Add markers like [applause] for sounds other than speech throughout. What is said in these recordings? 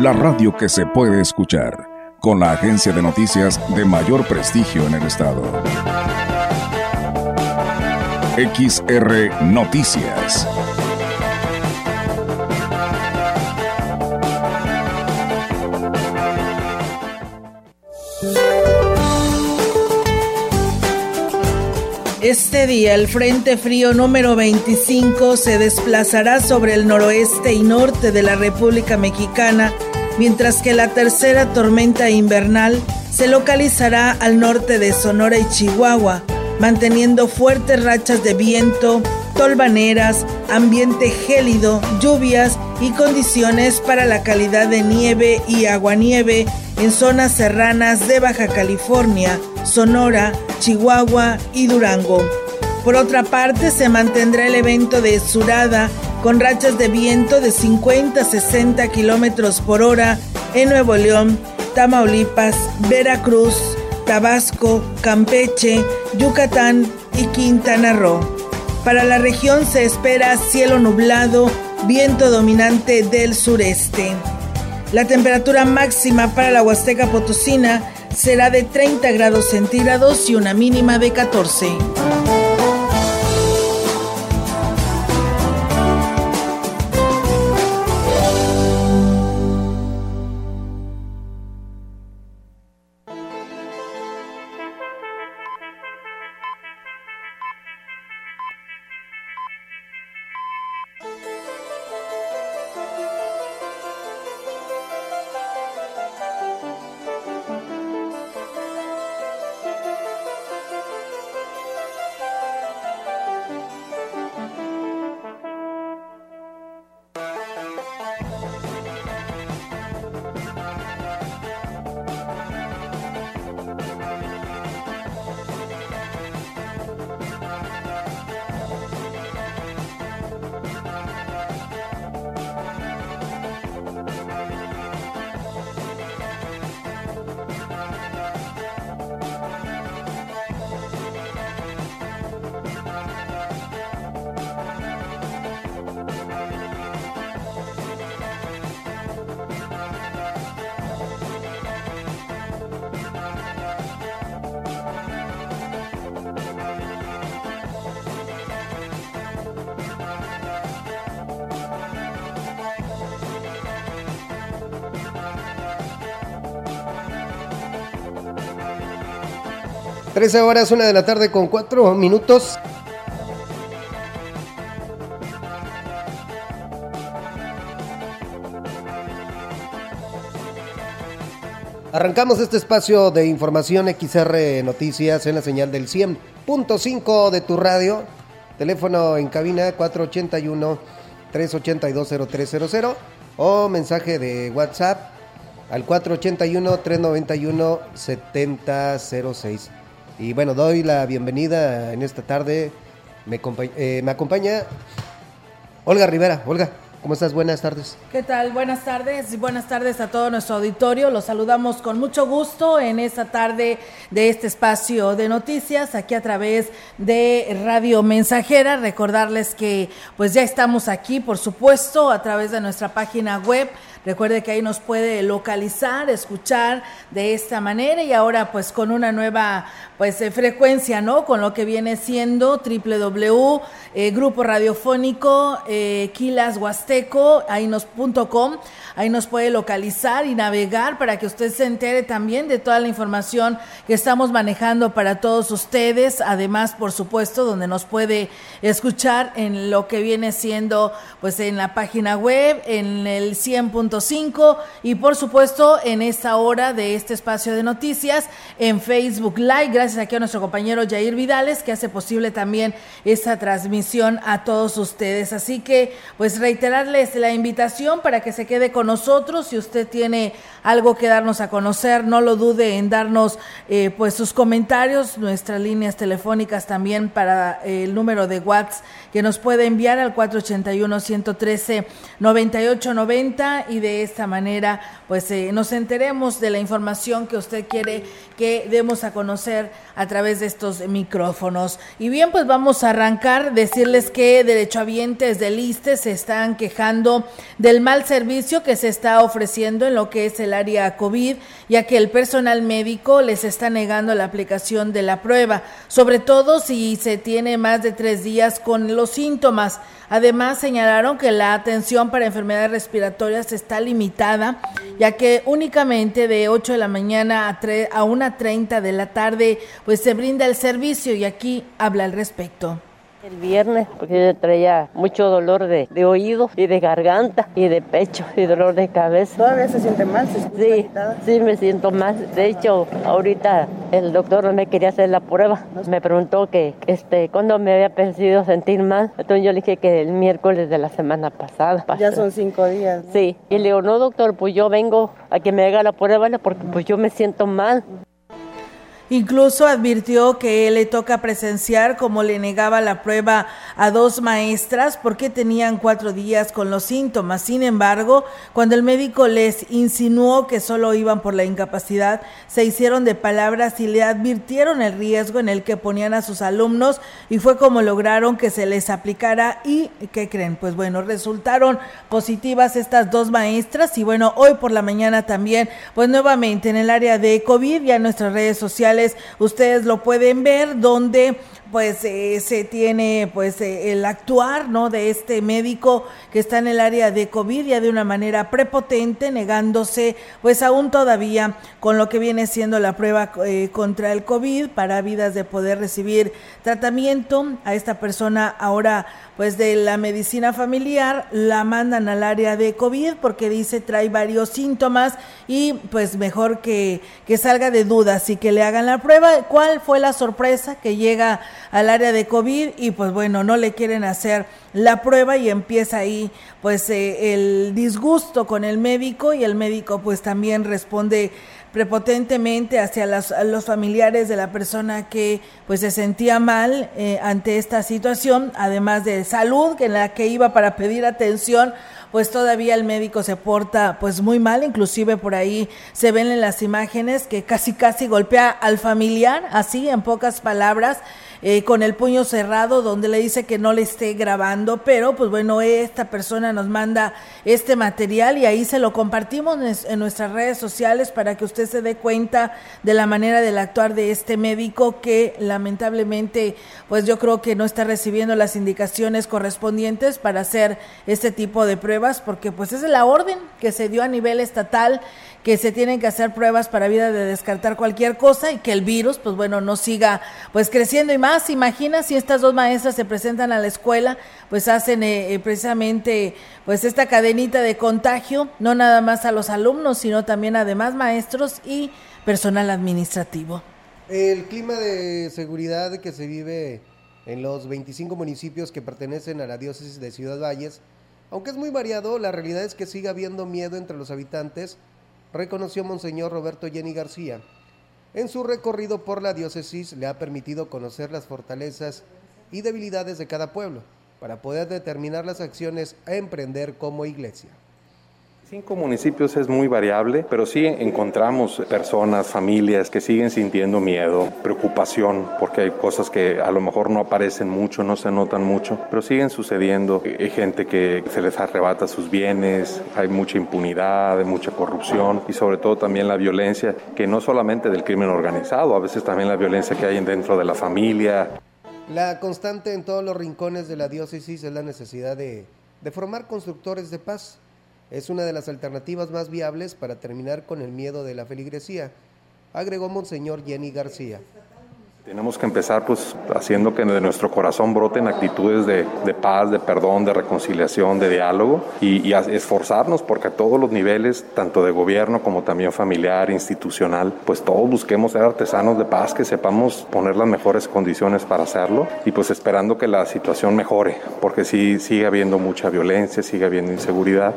la radio que se puede escuchar, con la agencia de noticias de mayor prestigio en el estado. XR Noticias. Este día el Frente Frío número 25 se desplazará sobre el noroeste y norte de la República Mexicana, mientras que la tercera tormenta invernal se localizará al norte de Sonora y Chihuahua, manteniendo fuertes rachas de viento, tolvaneras, ambiente gélido, lluvias y condiciones para la calidad de nieve y aguanieve en zonas serranas de Baja California, Sonora, Chihuahua y Durango. Por otra parte, se mantendrá el evento de Surada con rachas de viento de 50 a 60 kilómetros por hora en Nuevo León, Tamaulipas, Veracruz, Tabasco, Campeche, Yucatán y Quintana Roo. Para la región se espera cielo nublado, viento dominante del sureste. La temperatura máxima para la Huasteca Potosina será de 30 grados centígrados y una mínima de 14. 13 horas, una de la tarde con 4 minutos. Arrancamos este espacio de información XR Noticias en la señal del 100.5 de tu radio. Teléfono en cabina 481-382-0300 o mensaje de WhatsApp al 481-391-7006. Y bueno, doy la bienvenida en esta tarde. Me, eh, me acompaña Olga Rivera. Olga, ¿Cómo estás? Buenas tardes. ¿Qué tal? Buenas tardes y buenas tardes a todo nuestro auditorio. Los saludamos con mucho gusto en esta tarde de este espacio de noticias aquí a través de Radio Mensajera. Recordarles que pues ya estamos aquí, por supuesto, a través de nuestra página web Recuerde que ahí nos puede localizar, escuchar de esta manera y ahora pues con una nueva pues eh, frecuencia, ¿no? Con lo que viene siendo www eh, grupo radiofónico eh, ahí nos.com, ahí nos puede localizar y navegar para que usted se entere también de toda la información que estamos manejando para todos ustedes, además por supuesto donde nos puede escuchar en lo que viene siendo pues en la página web, en el 100 y por supuesto en esta hora de este espacio de noticias en Facebook Live. Gracias aquí a nuestro compañero Jair Vidales que hace posible también esta transmisión a todos ustedes. Así que pues reiterar reiterarles la invitación para que se quede con nosotros. Si usted tiene algo que darnos a conocer, no lo dude en darnos eh, pues sus comentarios, nuestras líneas telefónicas también para eh, el número de WhatsApp que nos puede enviar al 481-113-9890 y de esta manera pues eh, nos enteremos de la información que usted quiere que demos a conocer a través de estos micrófonos. Y bien, pues vamos a arrancar, decirles que derechohabientes del ISTE se están quejando del mal servicio que se está ofreciendo en lo que es el área COVID, ya que el personal médico les está negando la aplicación de la prueba, sobre todo si se tiene más de tres días con los síntomas. Además, señalaron que la atención para enfermedades respiratorias está limitada, ya que únicamente de 8 de la mañana a, 3, a 1.30 de la tarde, pues se brinda el servicio y aquí habla al respecto. El viernes, porque yo traía mucho dolor de, de, oído y de garganta y de pecho y dolor de cabeza. ¿Todavía se siente mal? ¿Se sí, sí, me siento mal. De hecho, ahorita el doctor no me quería hacer la prueba. Me preguntó que este, cuándo me había percibido sentir mal. Entonces yo le dije que el miércoles de la semana pasada. Ya son cinco días. ¿no? Sí. Y le digo, no, doctor, pues yo vengo a que me haga la prueba porque pues yo me siento mal. Incluso advirtió que le toca presenciar como le negaba la prueba a dos maestras porque tenían cuatro días con los síntomas. Sin embargo, cuando el médico les insinuó que solo iban por la incapacidad, se hicieron de palabras y le advirtieron el riesgo en el que ponían a sus alumnos y fue como lograron que se les aplicara y ¿qué creen? Pues bueno, resultaron positivas estas dos maestras y bueno, hoy por la mañana también, pues nuevamente en el área de COVID ya en nuestras redes sociales ustedes lo pueden ver donde pues eh, se tiene pues eh, el actuar no de este médico que está en el área de COVID ya de una manera prepotente negándose pues aún todavía con lo que viene siendo la prueba eh, contra el COVID para vidas de poder recibir tratamiento a esta persona ahora pues de la medicina familiar la mandan al área de COVID porque dice trae varios síntomas y pues mejor que, que salga de dudas y que le hagan la prueba. ¿Cuál fue la sorpresa que llega al área de COVID y pues bueno, no le quieren hacer la prueba y empieza ahí pues eh, el disgusto con el médico y el médico pues también responde prepotentemente hacia las, los familiares de la persona que pues se sentía mal eh, ante esta situación, además de salud, que en la que iba para pedir atención, pues todavía el médico se porta pues muy mal, inclusive por ahí se ven en las imágenes que casi casi golpea al familiar, así en pocas palabras, eh, con el puño cerrado, donde le dice que no le esté grabando, pero pues bueno, esta persona nos manda este material y ahí se lo compartimos en nuestras redes sociales para que usted se dé cuenta de la manera del actuar de este médico que lamentablemente pues yo creo que no está recibiendo las indicaciones correspondientes para hacer este tipo de pruebas porque pues es la orden que se dio a nivel estatal que se tienen que hacer pruebas para vida de descartar cualquier cosa y que el virus, pues bueno, no siga pues creciendo y más. Imagina si estas dos maestras se presentan a la escuela, pues hacen eh, eh, precisamente pues esta cadenita de contagio, no nada más a los alumnos, sino también a demás maestros y personal administrativo. El clima de seguridad que se vive en los 25 municipios que pertenecen a la diócesis de Ciudad Valles, aunque es muy variado, la realidad es que sigue habiendo miedo entre los habitantes reconoció Monseñor Roberto Jenny García. En su recorrido por la diócesis le ha permitido conocer las fortalezas y debilidades de cada pueblo para poder determinar las acciones a emprender como iglesia. Cinco municipios es muy variable, pero sí encontramos personas, familias que siguen sintiendo miedo, preocupación, porque hay cosas que a lo mejor no aparecen mucho, no se notan mucho, pero siguen sucediendo. Hay gente que se les arrebata sus bienes, hay mucha impunidad, mucha corrupción y sobre todo también la violencia, que no solamente del crimen organizado, a veces también la violencia que hay dentro de la familia. La constante en todos los rincones de la diócesis es la necesidad de, de formar constructores de paz es una de las alternativas más viables para terminar con el miedo de la feligresía, agregó Monseñor Jenny García. Tenemos que empezar pues haciendo que de nuestro corazón broten actitudes de, de paz, de perdón, de reconciliación, de diálogo y, y esforzarnos porque a todos los niveles, tanto de gobierno como también familiar, institucional, pues todos busquemos ser artesanos de paz, que sepamos poner las mejores condiciones para hacerlo y pues esperando que la situación mejore, porque sí sigue habiendo mucha violencia, sigue habiendo inseguridad.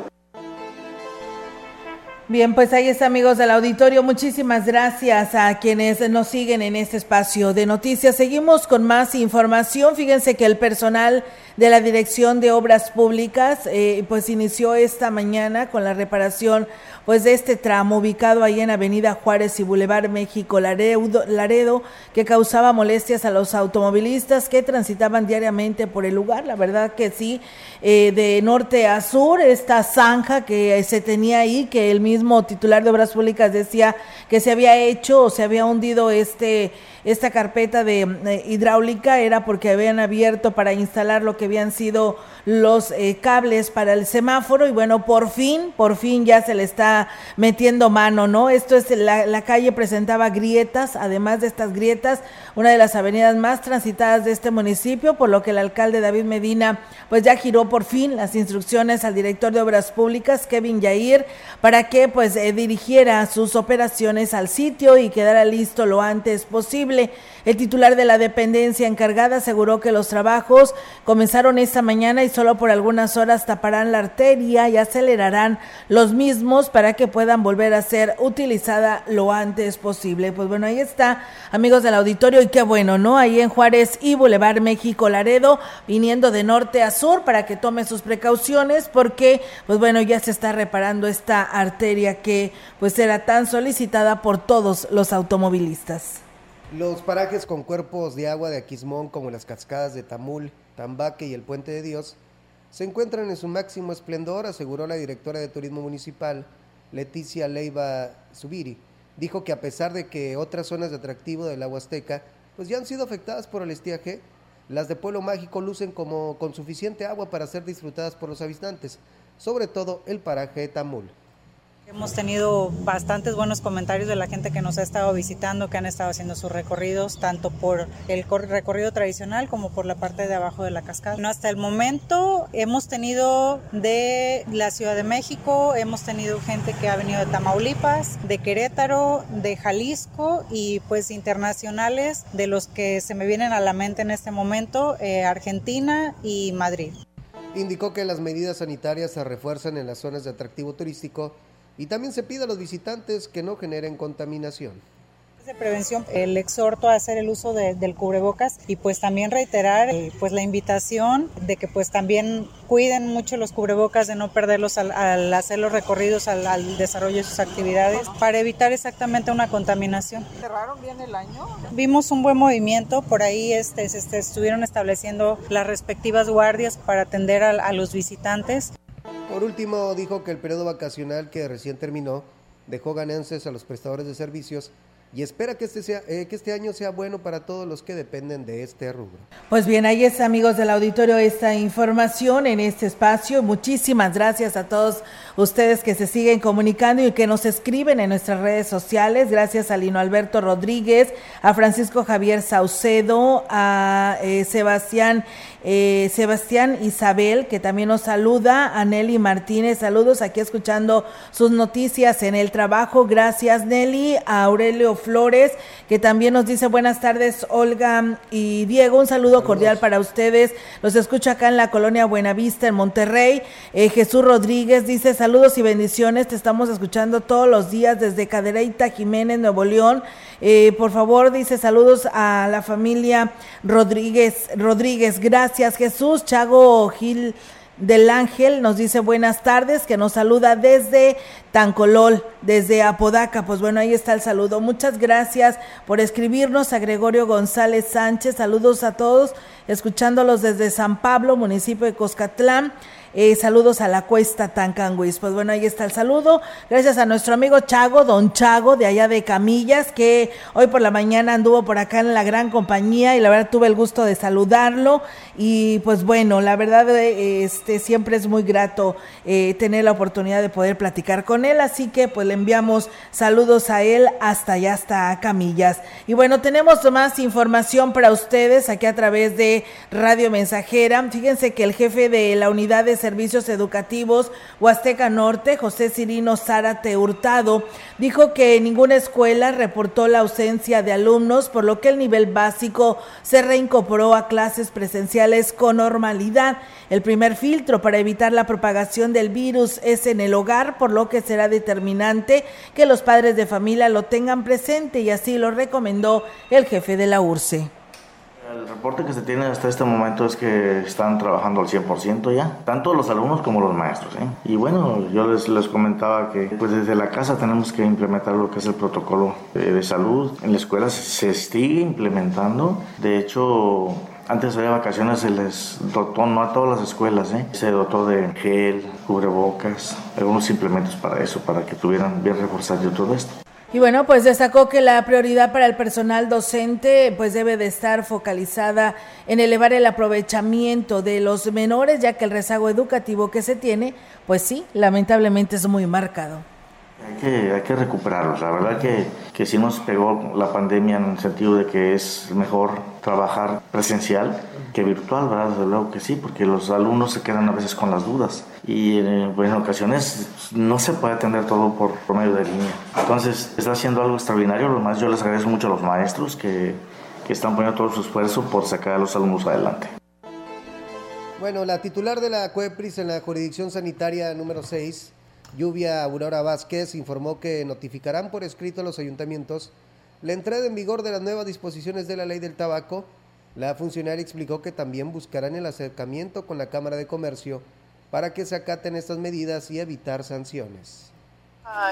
Bien, pues ahí está, amigos del auditorio. Muchísimas gracias a quienes nos siguen en este espacio de noticias. Seguimos con más información. Fíjense que el personal de la Dirección de Obras Públicas, eh, pues inició esta mañana con la reparación pues de este tramo ubicado ahí en Avenida Juárez y Boulevard México Laredo, Laredo, que causaba molestias a los automovilistas que transitaban diariamente por el lugar. La verdad que sí, eh, de norte a sur, esta zanja que se tenía ahí, que el mismo titular de Obras Públicas decía que se había hecho o se había hundido este esta carpeta de eh, hidráulica era porque habían abierto para instalar lo que habían sido los eh, cables para el semáforo y bueno, por fin, por fin ya se le está metiendo mano, ¿no? Esto es, la, la calle presentaba grietas, además de estas grietas, una de las avenidas más transitadas de este municipio, por lo que el alcalde David Medina pues ya giró por fin las instrucciones al director de Obras Públicas, Kevin Yair, para que pues eh, dirigiera sus operaciones al sitio y quedara listo lo antes posible. El titular de la dependencia encargada aseguró que los trabajos comenzaron esta mañana y solo por algunas horas taparán la arteria y acelerarán los mismos para que puedan volver a ser utilizada lo antes posible. Pues bueno, ahí está, amigos del auditorio, y qué bueno, ¿no? Ahí en Juárez y Boulevard México Laredo, viniendo de norte a sur para que tome sus precauciones porque, pues bueno, ya se está reparando esta arteria que pues era tan solicitada por todos los automovilistas. Los parajes con cuerpos de agua de Aquismón, como las cascadas de Tamul, Tambaque y el Puente de Dios, se encuentran en su máximo esplendor, aseguró la directora de Turismo Municipal, Leticia Leiva Subiri. Dijo que a pesar de que otras zonas de atractivo del agua azteca pues ya han sido afectadas por el estiaje, las de Pueblo Mágico lucen como con suficiente agua para ser disfrutadas por los habitantes, sobre todo el paraje de Tamul. Hemos tenido bastantes buenos comentarios de la gente que nos ha estado visitando, que han estado haciendo sus recorridos, tanto por el recorrido tradicional como por la parte de abajo de la cascada. Hasta el momento hemos tenido de la Ciudad de México, hemos tenido gente que ha venido de Tamaulipas, de Querétaro, de Jalisco y pues internacionales de los que se me vienen a la mente en este momento, eh, Argentina y Madrid. Indicó que las medidas sanitarias se refuerzan en las zonas de atractivo turístico y también se pide a los visitantes que no generen contaminación de prevención el exhorto a hacer el uso de, del cubrebocas y pues también reiterar eh, pues la invitación de que pues también cuiden mucho los cubrebocas de no perderlos al, al hacer los recorridos al, al, desarrollo de sus actividades para evitar exactamente una contaminación. ¿Cerraron bien el año? Vimos un buen movimiento, por ahí este, se este, estuvieron estableciendo las respectivas guardias para atender a, a los visitantes. Por último, dijo que el periodo vacacional que recién terminó dejó ganancias a los prestadores de servicios y espera que este, sea, eh, que este año sea bueno para todos los que dependen de este rubro. Pues bien, ahí está, amigos del auditorio, esta información en este espacio. Muchísimas gracias a todos ustedes que se siguen comunicando y que nos escriben en nuestras redes sociales. Gracias a Lino Alberto Rodríguez, a Francisco Javier Saucedo, a eh, Sebastián eh, Sebastián Isabel, que también nos saluda, a Nelly Martínez, saludos aquí escuchando sus noticias en el trabajo, gracias Nelly, a Aurelio Flores, que también nos dice buenas tardes Olga y Diego, un saludo saludos. cordial para ustedes, los escucho acá en la colonia Buenavista, en Monterrey, eh, Jesús Rodríguez dice saludos y bendiciones, te estamos escuchando todos los días desde Cadereyta Jiménez, Nuevo León, eh, por favor dice saludos a la familia Rodríguez, Rodríguez, gracias Jesús. Chago Gil del Ángel nos dice buenas tardes, que nos saluda desde Tancolol, desde Apodaca. Pues bueno, ahí está el saludo. Muchas gracias por escribirnos a Gregorio González Sánchez. Saludos a todos, escuchándolos desde San Pablo, municipio de Coscatlán. Eh, saludos a la cuesta Tancanguis. Pues bueno, ahí está el saludo. Gracias a nuestro amigo Chago, don Chago, de allá de Camillas, que hoy por la mañana anduvo por acá en la gran compañía y la verdad tuve el gusto de saludarlo. Y pues bueno, la verdad eh, este siempre es muy grato eh, tener la oportunidad de poder platicar con él. Así que pues le enviamos saludos a él hasta allá, hasta Camillas. Y bueno, tenemos más información para ustedes aquí a través de Radio Mensajera. Fíjense que el jefe de la unidad de servicios educativos Huasteca Norte, José Cirino Zárate Hurtado, dijo que ninguna escuela reportó la ausencia de alumnos, por lo que el nivel básico se reincorporó a clases presenciales con normalidad. El primer filtro para evitar la propagación del virus es en el hogar, por lo que será determinante que los padres de familia lo tengan presente y así lo recomendó el jefe de la URSE. El reporte que se tiene hasta este momento es que están trabajando al 100% ya, tanto los alumnos como los maestros. ¿eh? Y bueno, yo les, les comentaba que pues desde la casa tenemos que implementar lo que es el protocolo de, salud. En la escuela se sigue implementando. De hecho, antes de vacaciones se les dotó, no a todas las escuelas, ¿eh? se dotó de gel, cubrebocas, algunos implementos para eso, para que tuvieran bien reforzado todo esto. Y bueno, pues destacó que la prioridad para el personal docente pues debe de estar focalizada en elevar el aprovechamiento de los menores, ya que el rezago educativo que se tiene, pues sí, lamentablemente es muy marcado. Que, hay que recuperarlos. La verdad que, que sí nos pegó la pandemia en el sentido de que es mejor trabajar presencial que virtual, ¿verdad? Desde luego que sí, porque los alumnos se quedan a veces con las dudas y eh, pues, en ocasiones no se puede atender todo por, por medio de línea. Entonces está haciendo algo extraordinario. Lo más yo les agradezco mucho a los maestros que, que están poniendo todo su esfuerzo por sacar a los alumnos adelante. Bueno, la titular de la CUEPRIS en la jurisdicción sanitaria número 6 Lluvia Aurora Vázquez informó que notificarán por escrito a los ayuntamientos la entrada en vigor de las nuevas disposiciones de la ley del tabaco. La funcionaria explicó que también buscarán el acercamiento con la Cámara de Comercio para que se acaten estas medidas y evitar sanciones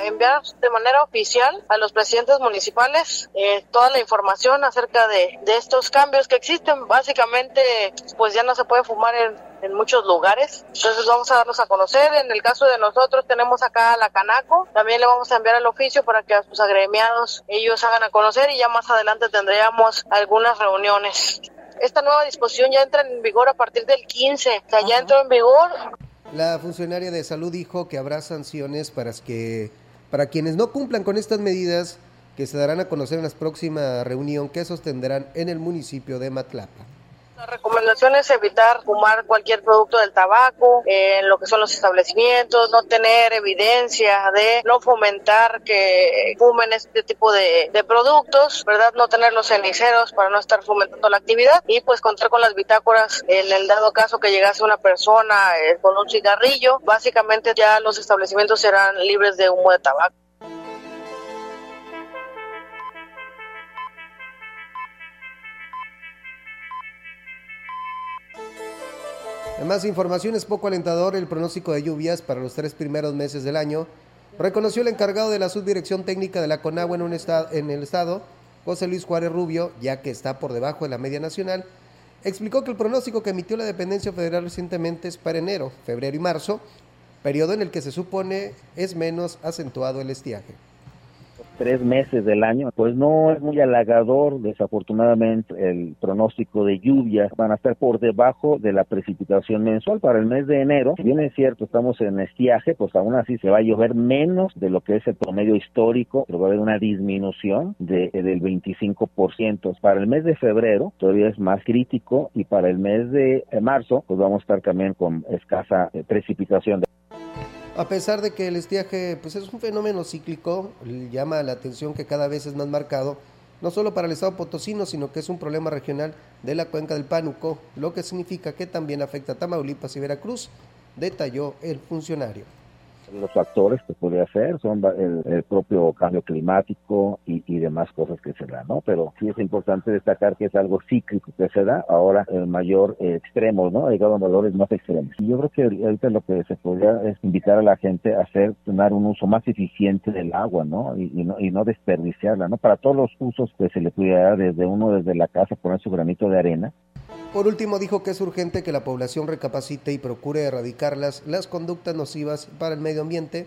enviar de manera oficial a los presidentes municipales eh, toda la información acerca de, de, estos cambios que existen. Básicamente, pues ya no se puede fumar en, en, muchos lugares. Entonces vamos a darnos a conocer. En el caso de nosotros tenemos acá a la Canaco. También le vamos a enviar el oficio para que a sus agremiados ellos hagan a conocer y ya más adelante tendríamos algunas reuniones. Esta nueva disposición ya entra en vigor a partir del 15. O sea, ya entró en vigor la funcionaria de salud dijo que habrá sanciones para, que, para quienes no cumplan con estas medidas que se darán a conocer en la próxima reunión que sostendrán en el municipio de Matlapa. La recomendación es evitar fumar cualquier producto del tabaco en lo que son los establecimientos, no tener evidencia de no fomentar que fumen este tipo de, de productos, ¿verdad? No tener los ceniceros para no estar fomentando la actividad y pues contar con las bitácoras en el dado caso que llegase una persona eh, con un cigarrillo. Básicamente ya los establecimientos serán libres de humo de tabaco. En más información es poco alentador el pronóstico de lluvias para los tres primeros meses del año. Reconoció el encargado de la subdirección técnica de la CONAGUA en, un estado, en el estado, José Luis Juárez Rubio, ya que está por debajo de la media nacional. Explicó que el pronóstico que emitió la dependencia federal recientemente es para enero, febrero y marzo, periodo en el que se supone es menos acentuado el estiaje tres meses del año, pues no es muy halagador, desafortunadamente, el pronóstico de lluvias van a estar por debajo de la precipitación mensual para el mes de enero. Si bien es cierto, estamos en estiaje, pues aún así se va a llover menos de lo que es el promedio histórico, pero va a haber una disminución de, del 25%. Para el mes de febrero todavía es más crítico y para el mes de marzo, pues vamos a estar también con escasa eh, precipitación. A pesar de que el estiaje pues es un fenómeno cíclico, llama la atención que cada vez es más marcado, no solo para el estado potosino, sino que es un problema regional de la cuenca del Pánuco, lo que significa que también afecta a Tamaulipas y Veracruz, detalló el funcionario. Los factores que puede hacer son el, propio cambio climático y, demás cosas que se dan, ¿no? Pero sí es importante destacar que es algo cíclico que se da ahora en mayor extremo, ¿no? Ha llegado a valores más extremos. Y yo creo que ahorita lo que se podría es invitar a la gente a hacer, tener un uso más eficiente del agua, ¿no? Y, no, y no desperdiciarla, ¿no? Para todos los usos que se le pudiera dar desde uno desde la casa poner su granito de arena. Por último, dijo que es urgente que la población recapacite y procure erradicar las, las conductas nocivas para el medio ambiente.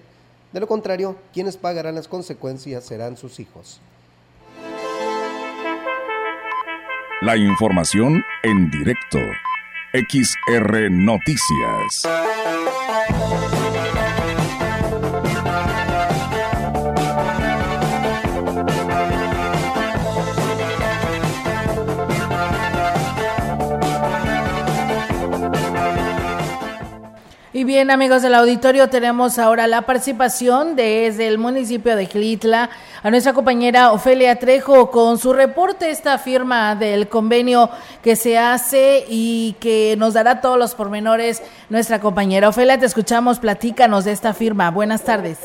De lo contrario, quienes pagarán las consecuencias serán sus hijos. La información en directo. XR Noticias. Y bien, amigos del auditorio, tenemos ahora la participación desde el municipio de Gilitla a nuestra compañera Ofelia Trejo con su reporte, esta firma del convenio que se hace y que nos dará todos los pormenores nuestra compañera. Ofelia, te escuchamos, platícanos de esta firma. Buenas tardes.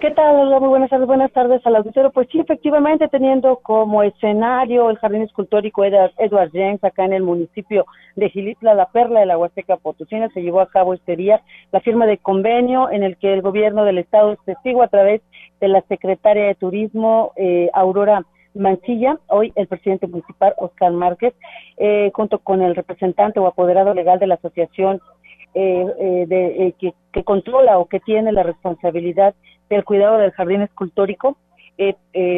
¿Qué tal? Muy buenas tardes. Buenas tardes al auditorio. Pues sí, efectivamente, teniendo como escenario el Jardín Escultórico Edward, James acá en el municipio de Gilitla, la perla de la Huasteca Potosina, se llevó a cabo este día la firma de convenio en el que el gobierno del estado es testigo a través de la secretaria de Turismo, eh, Aurora Mancilla, hoy el presidente municipal, Oscar Márquez, eh, junto con el representante o apoderado legal de la asociación eh, eh, de, eh, que, que, controla o que tiene la responsabilidad del cuidado del jardín escultórico,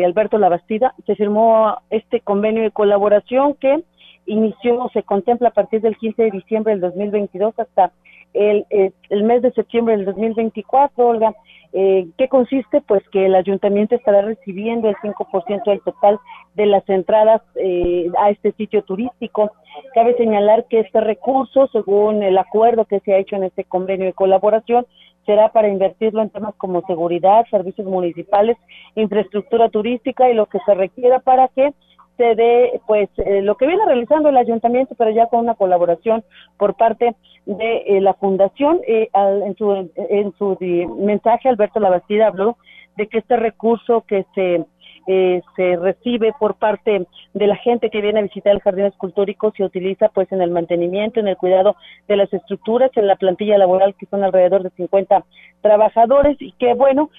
Alberto Labastida, se firmó este convenio de colaboración que inició, se contempla a partir del 15 de diciembre del 2022 hasta el, el mes de septiembre del 2024, Olga. Eh, ¿Qué consiste? Pues que el ayuntamiento estará recibiendo el 5% del total de las entradas eh, a este sitio turístico. Cabe señalar que este recurso, según el acuerdo que se ha hecho en este convenio de colaboración, será para invertirlo en temas como seguridad, servicios municipales, infraestructura turística y lo que se requiera para que se dé pues eh, lo que viene realizando el ayuntamiento, pero ya con una colaboración por parte de eh, la fundación. Eh, en su, en su mensaje, Alberto Labastida habló de que este recurso que se se recibe por parte de la gente que viene a visitar el jardín escultórico se utiliza pues en el mantenimiento, en el cuidado de las estructuras, en la plantilla laboral que son alrededor de 50 trabajadores y que bueno,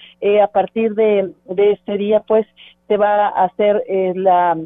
a partir de, de este día pues se va a hacer la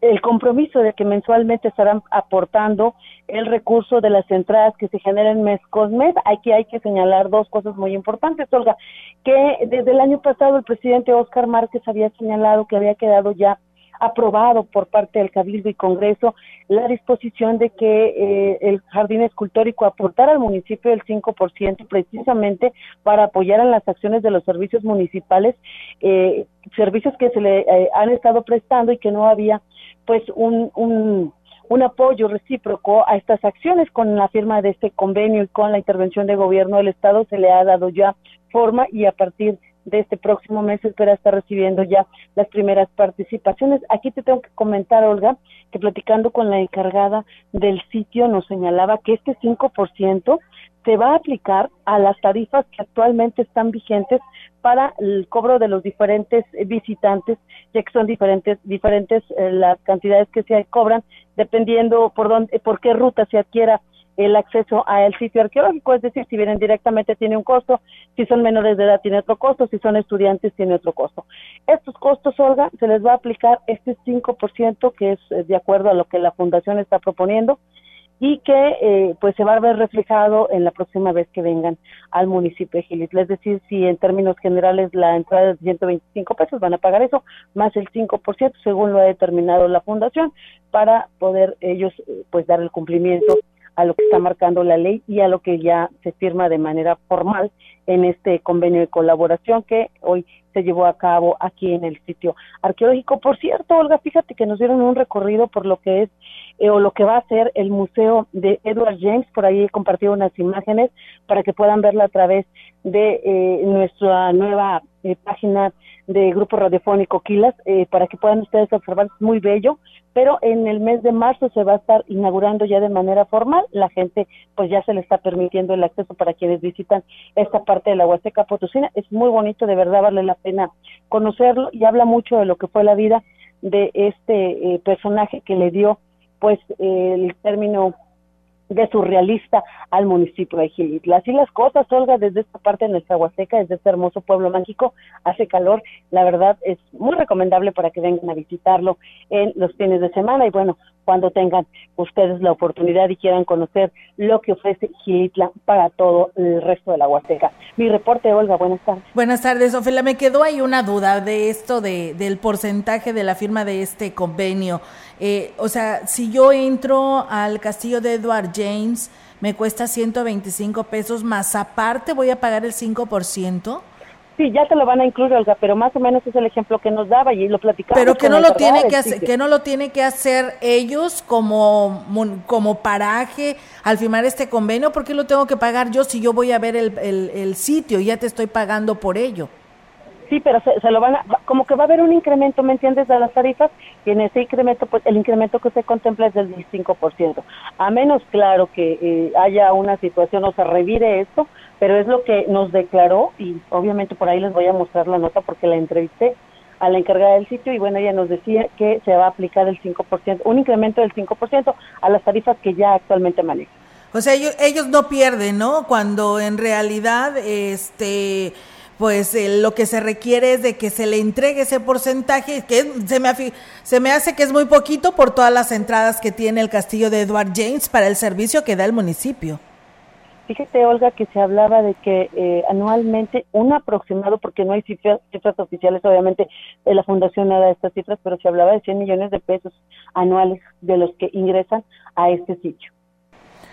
el compromiso de que mensualmente estarán aportando el recurso de las entradas que se generen mes con mes. Aquí hay que señalar dos cosas muy importantes, Olga, que desde el año pasado el presidente Oscar Márquez había señalado que había quedado ya aprobado por parte del Cabildo y Congreso la disposición de que eh, el jardín escultórico aportara al municipio el 5% precisamente para apoyar en las acciones de los servicios municipales, eh, servicios que se le eh, han estado prestando y que no había pues un, un, un apoyo recíproco a estas acciones. Con la firma de este convenio y con la intervención del gobierno del estado se le ha dado ya forma y a partir de este próximo mes espera estar recibiendo ya las primeras participaciones. Aquí te tengo que comentar, Olga, que platicando con la encargada del sitio nos señalaba que este 5% se va a aplicar a las tarifas que actualmente están vigentes para el cobro de los diferentes visitantes, ya que son diferentes diferentes eh, las cantidades que se cobran dependiendo por dónde por qué ruta se adquiera el acceso al sitio arqueológico, es decir, si vienen directamente tiene un costo, si son menores de edad tiene otro costo, si son estudiantes tiene otro costo. Estos costos, Olga, se les va a aplicar este 5% que es eh, de acuerdo a lo que la fundación está proponiendo y que eh, pues se va a ver reflejado en la próxima vez que vengan al municipio de Gilitla. Es decir, si en términos generales la entrada es de 125 pesos, van a pagar eso, más el 5%, según lo ha determinado la fundación, para poder ellos eh, pues dar el cumplimiento a lo que está marcando la ley y a lo que ya se firma de manera formal en este convenio de colaboración que hoy se llevó a cabo aquí en el sitio arqueológico. Por cierto, Olga, fíjate que nos dieron un recorrido por lo que es eh, o lo que va a ser el museo de Edward James. Por ahí he compartido unas imágenes para que puedan verla a través de eh, nuestra nueva eh, página de Grupo Radiofónico Quilas eh, para que puedan ustedes observar, es muy bello, pero en el mes de marzo se va a estar inaugurando ya de manera formal, la gente pues ya se le está permitiendo el acceso para quienes visitan esta parte de la Huasteca Potosina, es muy bonito, de verdad vale la pena conocerlo y habla mucho de lo que fue la vida de este eh, personaje que le dio pues el término de surrealista al municipio de Gilitla. Así las cosas, Olga, desde esta parte de nuestra Huasteca, desde este hermoso pueblo mágico, hace calor, la verdad es muy recomendable para que vengan a visitarlo en los fines de semana y bueno, cuando tengan ustedes la oportunidad y quieran conocer lo que ofrece Gilitla para todo el resto de la Huasteca. Mi reporte, Olga, buenas tardes. Buenas tardes, Ofelia. Me quedó ahí una duda de esto de, del porcentaje de la firma de este convenio. Eh, o sea, si yo entro al castillo de Edward James, me cuesta 125 pesos, más aparte voy a pagar el 5%. Sí, ya te lo van a incluir, Olga, pero más o menos es el ejemplo que nos daba y lo platicamos. Pero que no lo tiene que hacer, que no lo tiene que hacer ellos como como paraje al firmar este convenio, porque lo tengo que pagar yo si yo voy a ver el, el, el sitio y ya te estoy pagando por ello. Sí, pero se, lo van a, como que va a haber un incremento, ¿me entiendes?, de las tarifas, y en ese incremento, pues el incremento que se contempla es del 5%. A menos, claro, que eh, haya una situación o se revire esto, pero es lo que nos declaró, y obviamente por ahí les voy a mostrar la nota porque la entrevisté a la encargada del sitio, y bueno, ella nos decía que se va a aplicar el 5%, un incremento del 5% a las tarifas que ya actualmente manejan. O sea, ellos, ellos no pierden, ¿no? Cuando en realidad, este pues eh, lo que se requiere es de que se le entregue ese porcentaje, que se, me, se me hace que es muy poquito por todas las entradas que tiene el castillo de Edward James para el servicio que da el municipio. Fíjate, Olga, que se hablaba de que eh, anualmente un aproximado, porque no hay cifras, cifras oficiales, obviamente de la fundación no da estas cifras, pero se hablaba de 100 millones de pesos anuales de los que ingresan a este sitio.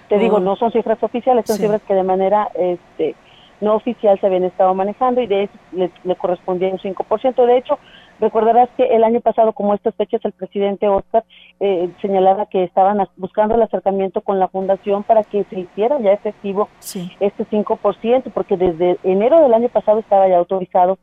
Te digo, oh. no son cifras oficiales, son cifras que de manera este, no oficial se habían estado manejando y de eso le, correspondía un 5%. De hecho, recordarás que el año pasado, como estas fechas, el presidente Oscar eh, señalaba que estaban buscando el acercamiento con la fundación para que se hiciera ya efectivo este 5%, porque desde enero del año pasado estaba ya autorizado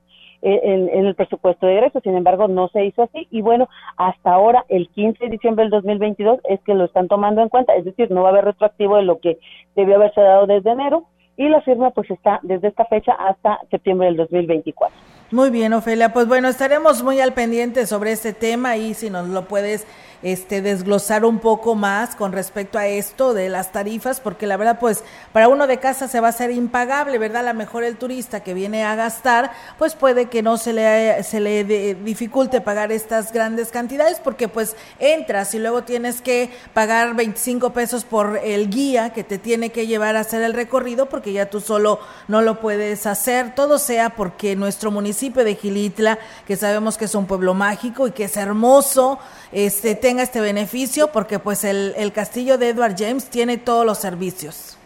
eh, en, el presupuesto de egreso, sin embargo no se hizo así y bueno, hasta ahora el 15 de diciembre del 2022 es que lo están tomando en cuenta, es decir, no va a haber retroactivo de lo que debió haberse dado desde enero y la firma pues está desde esta fecha hasta septiembre del 2024. Muy bien, Ofelia. Pues bueno, estaremos muy al pendiente sobre este tema y si nos lo puedes este, desglosar un poco más con respecto a esto de las tarifas, porque la verdad, pues, para uno de casa se va a hacer impagable, ¿verdad? A lo mejor el turista que viene a gastar, pues puede que no se le, se le dificulte pagar estas grandes cantidades, porque pues entras y luego tienes que pagar 25 pesos por el guía que te tiene que llevar a hacer el recorrido, porque ya tú solo no lo puedes hacer, todo sea porque nuestro municipio de Gilitla, que sabemos que es un pueblo mágico y que es hermoso, este, tenga este beneficio porque pues el, el castillo de Edward James tiene todos los servicios.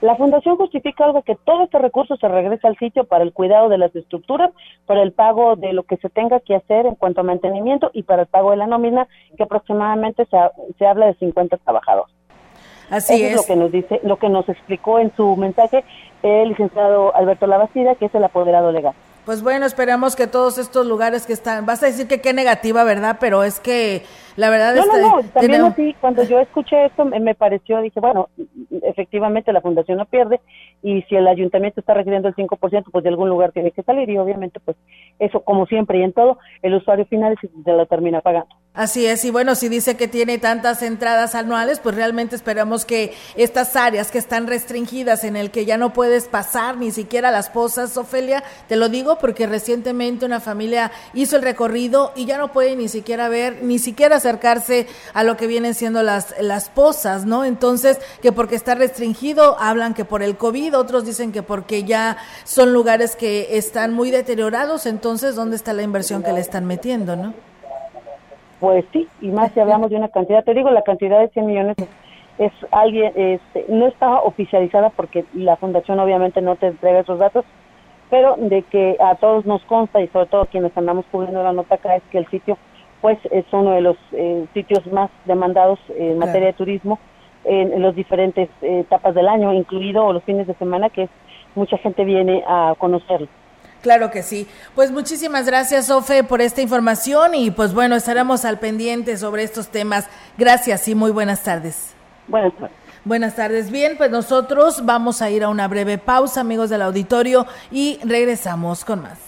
La fundación justifica algo que todo este recurso se regresa al sitio para el cuidado de las estructuras, para el pago de lo que se tenga que hacer en cuanto a mantenimiento y para el pago de la nómina, que aproximadamente se, se habla de 50 trabajadores. Así Eso es. lo que nos dice, lo que nos explicó en su mensaje el licenciado Alberto Lavacida, que es el apoderado legal. Pues bueno, esperamos que todos estos lugares que están, vas a decir que qué negativa, ¿verdad? Pero es que la verdad no, no, no, también así, cuando yo escuché esto me, pareció, dije, bueno, efectivamente la fundación no pierde y si el ayuntamiento está requiriendo el 5%, pues de algún lugar tiene que salir y obviamente pues eso como siempre y en todo, el usuario final se lo termina pagando. Así es, y bueno, si dice que tiene tantas entradas anuales, pues realmente esperamos que estas áreas que están restringidas en el que ya no puedes pasar ni siquiera las pozas, Ofelia, te lo digo porque recientemente una familia hizo el recorrido y ya no puede ni siquiera ver, ni siquiera acercarse a lo que vienen siendo las, las pozas, ¿no? Entonces, que porque está restringido, hablan que por el COVID, otros dicen que porque ya son lugares que están muy deteriorados, entonces, ¿dónde está la inversión que le están metiendo, no? Pues sí, y más si hablamos de una cantidad, te digo, la cantidad de 100 millones es alguien, este, no está oficializada porque la fundación obviamente no te entrega esos datos, pero de que a todos nos consta y sobre todo quienes andamos cubriendo la nota acá es que el sitio pues es uno de los eh, sitios más demandados en materia de turismo en, en las diferentes eh, etapas del año, incluido los fines de semana, que mucha gente viene a conocerlo. Claro que sí. Pues muchísimas gracias, Sofe, por esta información y pues bueno, estaremos al pendiente sobre estos temas. Gracias y muy buenas tardes. Buenas tardes. Buenas tardes. Bien, pues nosotros vamos a ir a una breve pausa, amigos del auditorio, y regresamos con más.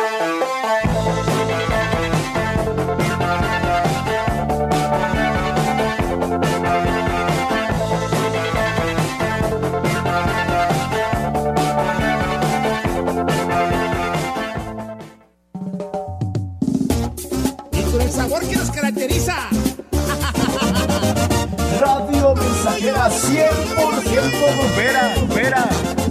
kilashuasteco.com. [laughs] Radio Mensajera 100% bombera, bombera.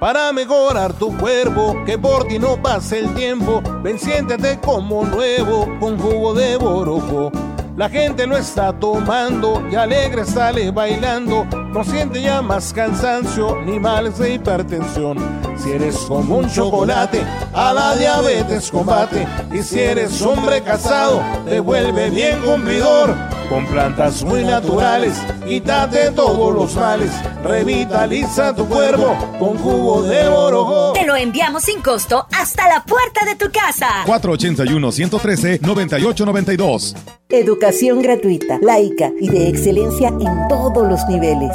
Para mejorar tu cuerpo, que por ti no pase el tiempo, ven siéntete como nuevo con jugo de borojo. La gente lo está tomando y alegre sale bailando, no siente ya más cansancio ni males de hipertensión. Si eres como un chocolate, a la diabetes combate. Y si eres hombre casado, te vuelve bien vigor. Con plantas muy naturales, quítate todos los males. Revitaliza tu cuerpo con jugo de borojo. Te lo enviamos sin costo hasta la puerta de tu casa. 481-113-9892. Educación gratuita, laica y de excelencia en todos los niveles.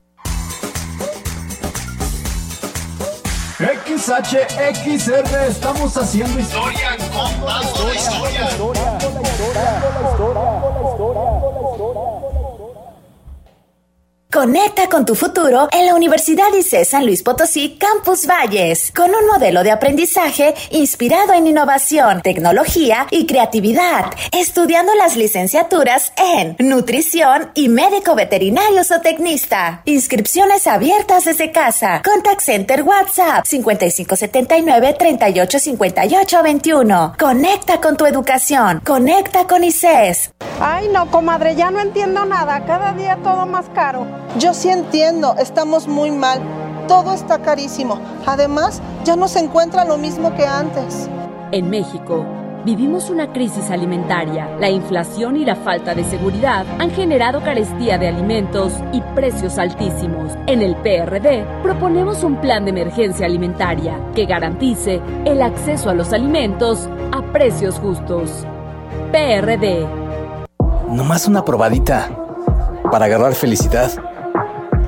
XHXR, estamos haciendo historia, contando la la historia. Conecta con tu futuro en la Universidad ICE San Luis Potosí Campus Valles, con un modelo de aprendizaje inspirado en innovación, tecnología y creatividad, estudiando las licenciaturas en nutrición y médico veterinario zootecnista. Inscripciones abiertas desde casa. Contact Center WhatsApp 5579-385821. Conecta con tu educación. Conecta con ICES. Ay, no, comadre, ya no entiendo nada. Cada día todo más caro. Yo sí entiendo, estamos muy mal. Todo está carísimo. Además, ya no se encuentra lo mismo que antes. En México, vivimos una crisis alimentaria. La inflación y la falta de seguridad han generado carestía de alimentos y precios altísimos. En el PRD proponemos un plan de emergencia alimentaria que garantice el acceso a los alimentos a precios justos. PRD. Nomás una probadita para agarrar felicidad.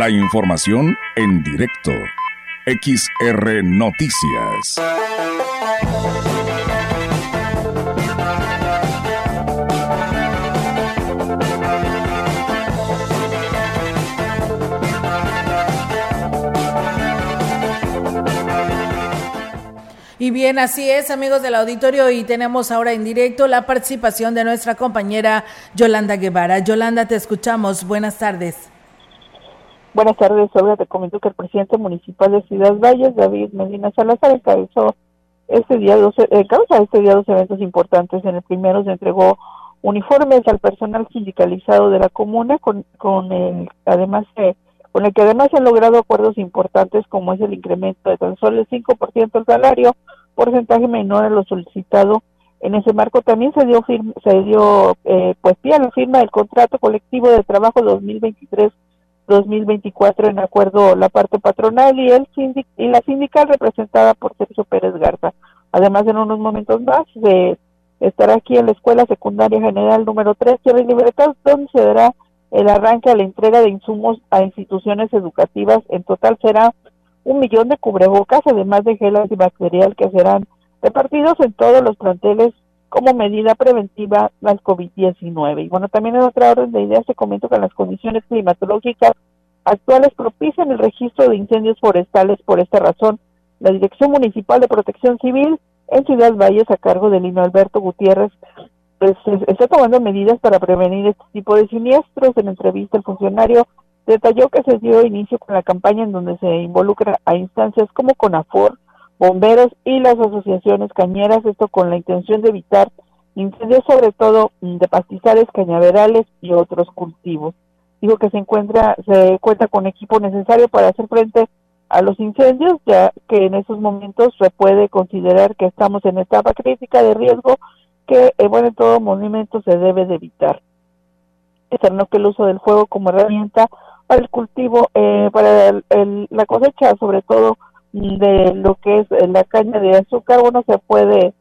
La información en directo. XR Noticias. Y bien, así es, amigos del auditorio, y tenemos ahora en directo la participación de nuestra compañera Yolanda Guevara. Yolanda, te escuchamos. Buenas tardes. Buenas tardes, Olga. Te comento que el presidente municipal de Ciudad Valles, David Medina Salazar, encabezó este día dos, este día dos eventos importantes. En el primero se entregó uniformes al personal sindicalizado de la comuna, con, con el, además con el que además se han logrado acuerdos importantes como es el incremento de tan solo el 5% del salario, porcentaje menor a lo solicitado. En ese marco también se dio se dio eh, pues pie a la firma del contrato colectivo de trabajo 2023-2024 en acuerdo la parte patronal y el y la sindical representada por Sergio Pérez Garza. Además, en unos momentos más se estará aquí en la Escuela Secundaria General número 3, Tierra y Libertad, donde se dará el arranque a la entrega de insumos a instituciones educativas. En total será un millón de cubrebocas, además de gel antibacterial que serán repartidos en todos los planteles como medida preventiva al COVID-19. Y bueno, también en otra orden de ideas se comento que las condiciones climatológicas actuales propician el registro de incendios forestales. Por esta razón, la Dirección Municipal de Protección Civil en Ciudad Valles, a cargo del Lino Alberto Gutiérrez, pues, está tomando medidas para prevenir este tipo de siniestros. En entrevista, el funcionario detalló que se dio inicio con la campaña en donde se involucra a instancias como CONAFOR, bomberos y las asociaciones cañeras, esto con la intención de evitar incendios, sobre todo de pastizales, cañaverales y otros cultivos. Dijo que se encuentra, se cuenta con equipo necesario para hacer frente a los incendios, ya que en estos momentos se puede considerar que estamos en etapa crítica de riesgo que, eh, bueno, en todo movimiento se debe de evitar. no que el uso del fuego como herramienta para el cultivo, eh, para la cosecha, sobre todo de lo que es eh, la caña de azúcar, bueno, se puede,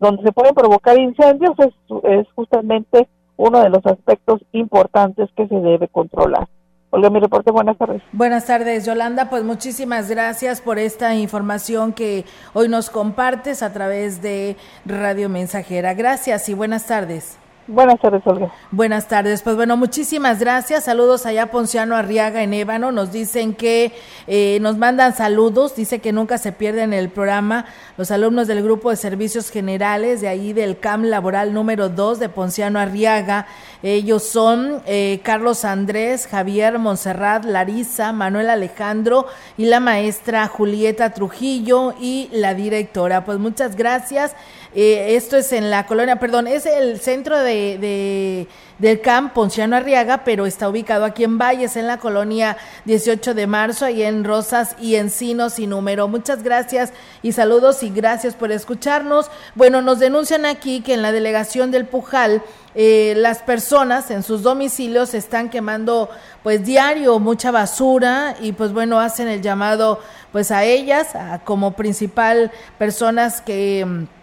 donde se pueden provocar incendios, es, es justamente uno de los aspectos importantes que se debe controlar. Olga, mi reporte, buenas tardes. Buenas tardes, Yolanda. Pues muchísimas gracias por esta información que hoy nos compartes a través de Radio Mensajera. Gracias y buenas tardes. Buenas tardes, Olga. Buenas tardes. Pues bueno, muchísimas gracias. Saludos allá Ponciano Arriaga en Ébano. Nos dicen que eh, nos mandan saludos. Dice que nunca se pierden el programa. Los alumnos del grupo de servicios generales de ahí del CAM laboral número 2 de Ponciano Arriaga. Ellos son eh, Carlos Andrés, Javier Monserrat, Larisa, Manuel Alejandro y la maestra Julieta Trujillo y la directora. Pues muchas gracias. Eh, esto es en la colonia, perdón, es el centro de, del CAMP Ponciano Arriaga, pero está ubicado aquí en Valles, en la colonia 18 de marzo, ahí en Rosas y Encinos y número. Muchas gracias y saludos y gracias por escucharnos. Bueno, nos denuncian aquí que en la delegación del Pujal, eh, las personas en sus domicilios están quemando pues diario mucha basura y pues bueno hacen el llamado pues a ellas como principal personas que mm,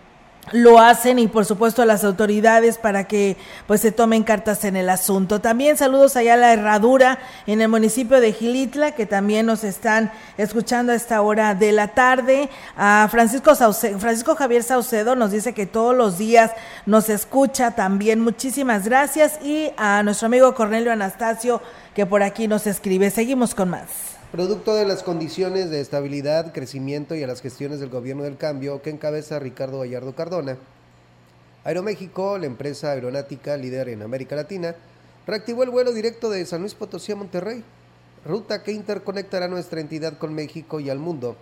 lo hacen y por supuesto a las autoridades para que pues se tomen cartas en el asunto. También saludos allá a la herradura en el municipio de Gilitla que también nos están escuchando a esta hora de la tarde. A Francisco Francisco Javier Saucedo nos dice que todos los días nos escucha también. Muchísimas gracias y a nuestro amigo Cornelio Anastasio que por aquí nos escribe. Seguimos con más. Producto de las condiciones de estabilidad, crecimiento y a las gestiones del gobierno del cambio que encabeza Ricardo Gallardo Cardona, Aeroméxico, la empresa aeronáutica líder en América Latina, reactivó el vuelo directo de San Luis Potosí a Monterrey, ruta que interconectará nuestra entidad con México y al mundo,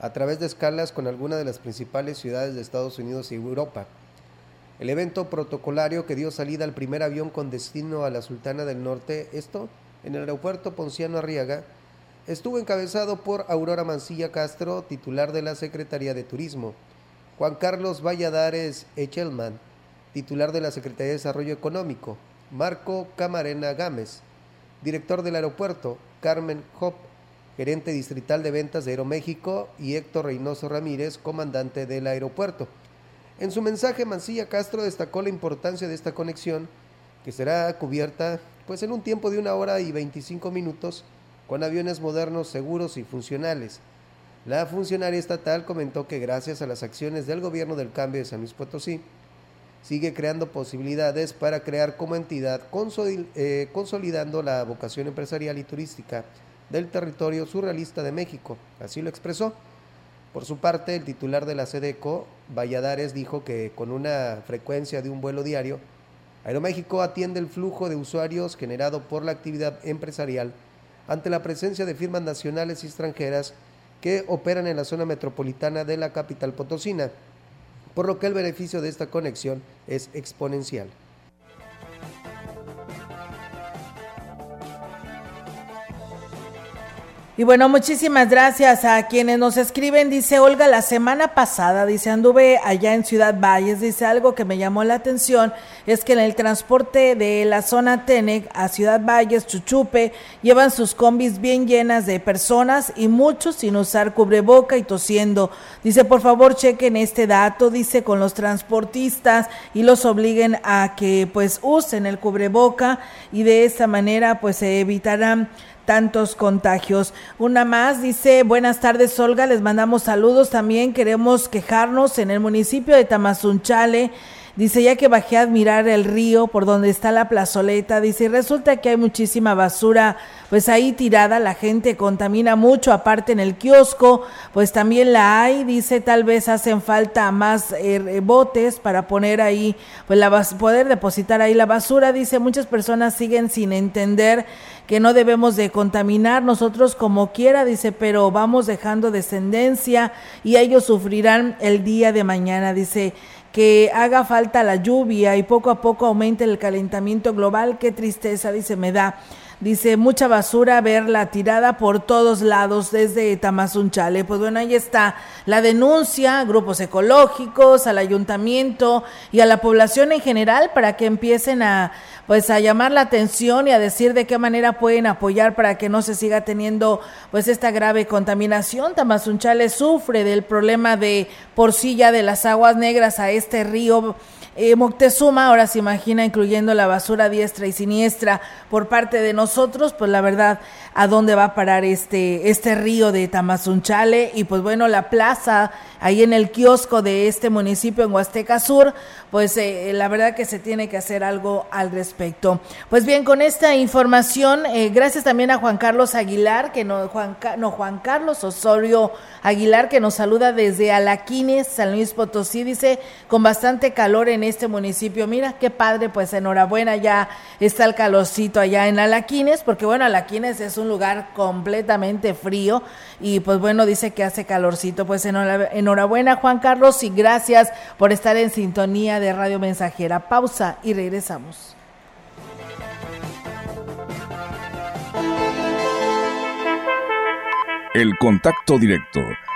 a través de escalas con algunas de las principales ciudades de Estados Unidos y Europa. El evento protocolario que dio salida al primer avión con destino a la Sultana del Norte, esto en el aeropuerto Ponciano Arriaga, estuvo encabezado por Aurora Mancilla Castro, titular de la Secretaría de Turismo, Juan Carlos Valladares Echelman, titular de la Secretaría de Desarrollo Económico, Marco Camarena Gámez, director del aeropuerto, Carmen Hop, gerente distrital de ventas de Aeroméxico, y Héctor Reynoso Ramírez, comandante del aeropuerto. En su mensaje, Mancilla Castro destacó la importancia de esta conexión, que será cubierta pues en un tiempo de una hora y 25 minutos con aviones modernos, seguros y funcionales. La funcionaria estatal comentó que gracias a las acciones del gobierno del cambio de San Luis Potosí, sigue creando posibilidades para crear como entidad, eh, consolidando la vocación empresarial y turística del territorio surrealista de México. Así lo expresó. Por su parte, el titular de la SEDECO, Valladares, dijo que con una frecuencia de un vuelo diario, Aeroméxico atiende el flujo de usuarios generado por la actividad empresarial ante la presencia de firmas nacionales y extranjeras que operan en la zona metropolitana de la capital potosina por lo que el beneficio de esta conexión es exponencial. Y bueno, muchísimas gracias a quienes nos escriben. Dice Olga, la semana pasada, dice, anduve allá en Ciudad Valles. Dice algo que me llamó la atención es que en el transporte de la zona Tenec a Ciudad Valles, Chuchupe, llevan sus combis bien llenas de personas y muchos sin usar cubreboca y tosiendo. Dice, por favor, chequen este dato, dice, con los transportistas y los obliguen a que pues usen el cubreboca y de esta manera pues se evitarán tantos contagios. Una más dice, buenas tardes Olga, les mandamos saludos también, queremos quejarnos en el municipio de Tamazunchale. Dice, ya que bajé a admirar el río por donde está la plazoleta, dice, resulta que hay muchísima basura, pues ahí tirada, la gente contamina mucho, aparte en el kiosco, pues también la hay, dice, tal vez hacen falta más eh, botes para poner ahí, pues la poder depositar ahí la basura, dice, muchas personas siguen sin entender que no debemos de contaminar nosotros como quiera, dice, pero vamos dejando descendencia y ellos sufrirán el día de mañana, dice que haga falta la lluvia y poco a poco aumente el calentamiento global, qué tristeza, dice, me da. Dice, mucha basura verla tirada por todos lados desde Tamazunchale. Pues bueno, ahí está la denuncia grupos ecológicos, al ayuntamiento y a la población en general para que empiecen a pues a llamar la atención y a decir de qué manera pueden apoyar para que no se siga teniendo pues esta grave contaminación. Tamazunchale sufre del problema de porcilla de las aguas negras a este río eh, Moctezuma ahora se imagina incluyendo la basura diestra y siniestra por parte de nosotros, pues la verdad, a dónde va a parar este, este río de Tamazunchale y pues bueno, la plaza ahí en el kiosco de este municipio en Huasteca Sur, pues eh, la verdad que se tiene que hacer algo al respecto. Pues bien, con esta información, eh, gracias también a Juan Carlos Aguilar, que no Juan, no, Juan Carlos Osorio Aguilar, que nos saluda desde Alaquines, San Luis Potosí, dice, con bastante calor en este municipio. Mira qué padre, pues enhorabuena, ya está el calorcito allá en Alaquines, porque bueno, Alaquines es un lugar completamente frío y pues bueno, dice que hace calorcito. Pues enhorabuena Juan Carlos y gracias por estar en sintonía de Radio Mensajera. Pausa y regresamos. El contacto directo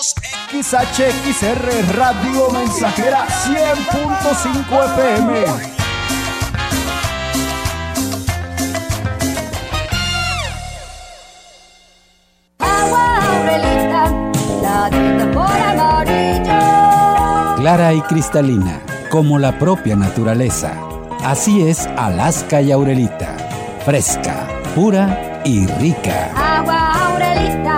XHXR Radio Mensajera 100.5 FM. Clara y cristalina, como la propia naturaleza. Así es Alaska y Aurelita. Fresca, pura y rica. Agua Aurelita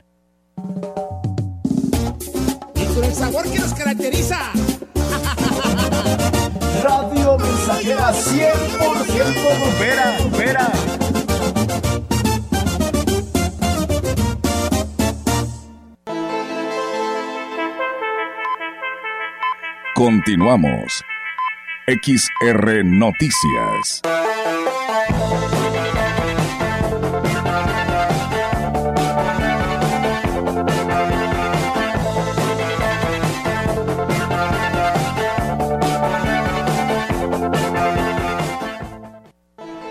Y con el sabor que nos caracteriza. [laughs] Radio Mensajera 100% grupera, grupera. Continuamos. XR Noticias.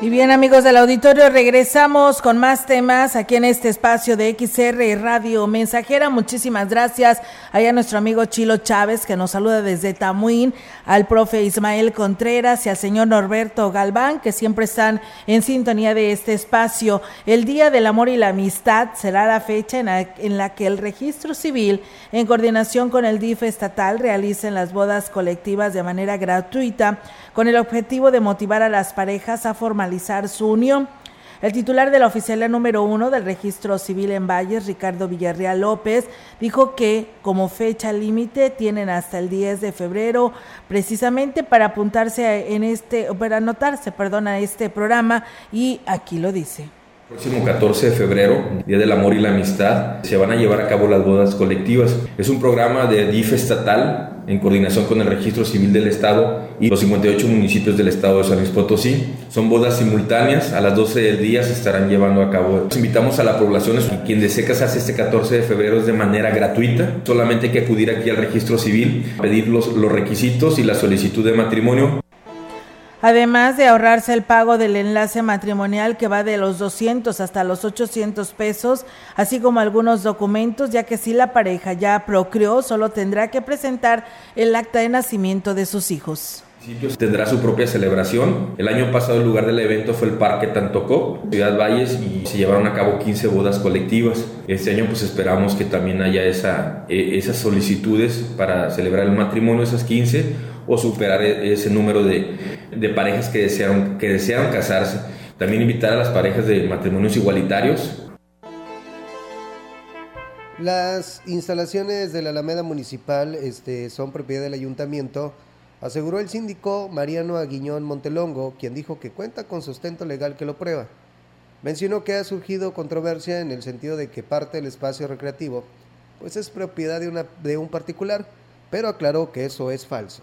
Y bien amigos del auditorio, regresamos con más temas aquí en este espacio de XR Radio Mensajera. Muchísimas gracias allá a nuestro amigo Chilo Chávez que nos saluda desde Tamuín, al profe Ismael Contreras y al señor Norberto Galván que siempre están en sintonía de este espacio. El Día del Amor y la Amistad será la fecha en la, en la que el registro civil, en coordinación con el DIF estatal, realicen las bodas colectivas de manera gratuita con el objetivo de motivar a las parejas a formalizar su unión. El titular de la oficialía número uno del registro civil en Valles, Ricardo Villarreal López, dijo que como fecha límite tienen hasta el 10 de febrero precisamente para apuntarse en este, para anotarse, perdón, a este programa y aquí lo dice. Próximo 14 de febrero, Día del Amor y la Amistad, se van a llevar a cabo las bodas colectivas. Es un programa de DIF estatal en coordinación con el Registro Civil del Estado y los 58 municipios del Estado de San Luis Potosí. Son bodas simultáneas, a las 12 del día se estarán llevando a cabo. Los invitamos a la población, quien desee casarse este 14 de febrero es de manera gratuita. Solamente hay que acudir aquí al Registro Civil, pedir los, los requisitos y la solicitud de matrimonio. Además de ahorrarse el pago del enlace matrimonial que va de los 200 hasta los 800 pesos, así como algunos documentos, ya que si la pareja ya procreó, solo tendrá que presentar el acta de nacimiento de sus hijos tendrá su propia celebración. El año pasado el lugar del evento fue el Parque Tantocó, Ciudad Valles, y se llevaron a cabo 15 bodas colectivas. Este año pues esperamos que también haya esa, esas solicitudes para celebrar el matrimonio, esas 15, o superar ese número de, de parejas que desearon, que desearon casarse. También invitar a las parejas de matrimonios igualitarios las instalaciones de la Alameda Municipal este, son propiedad del ayuntamiento aseguró el síndico Mariano Aguiñón Montelongo, quien dijo que cuenta con sustento legal que lo prueba. Mencionó que ha surgido controversia en el sentido de que parte del espacio recreativo pues es propiedad de, una, de un particular, pero aclaró que eso es falso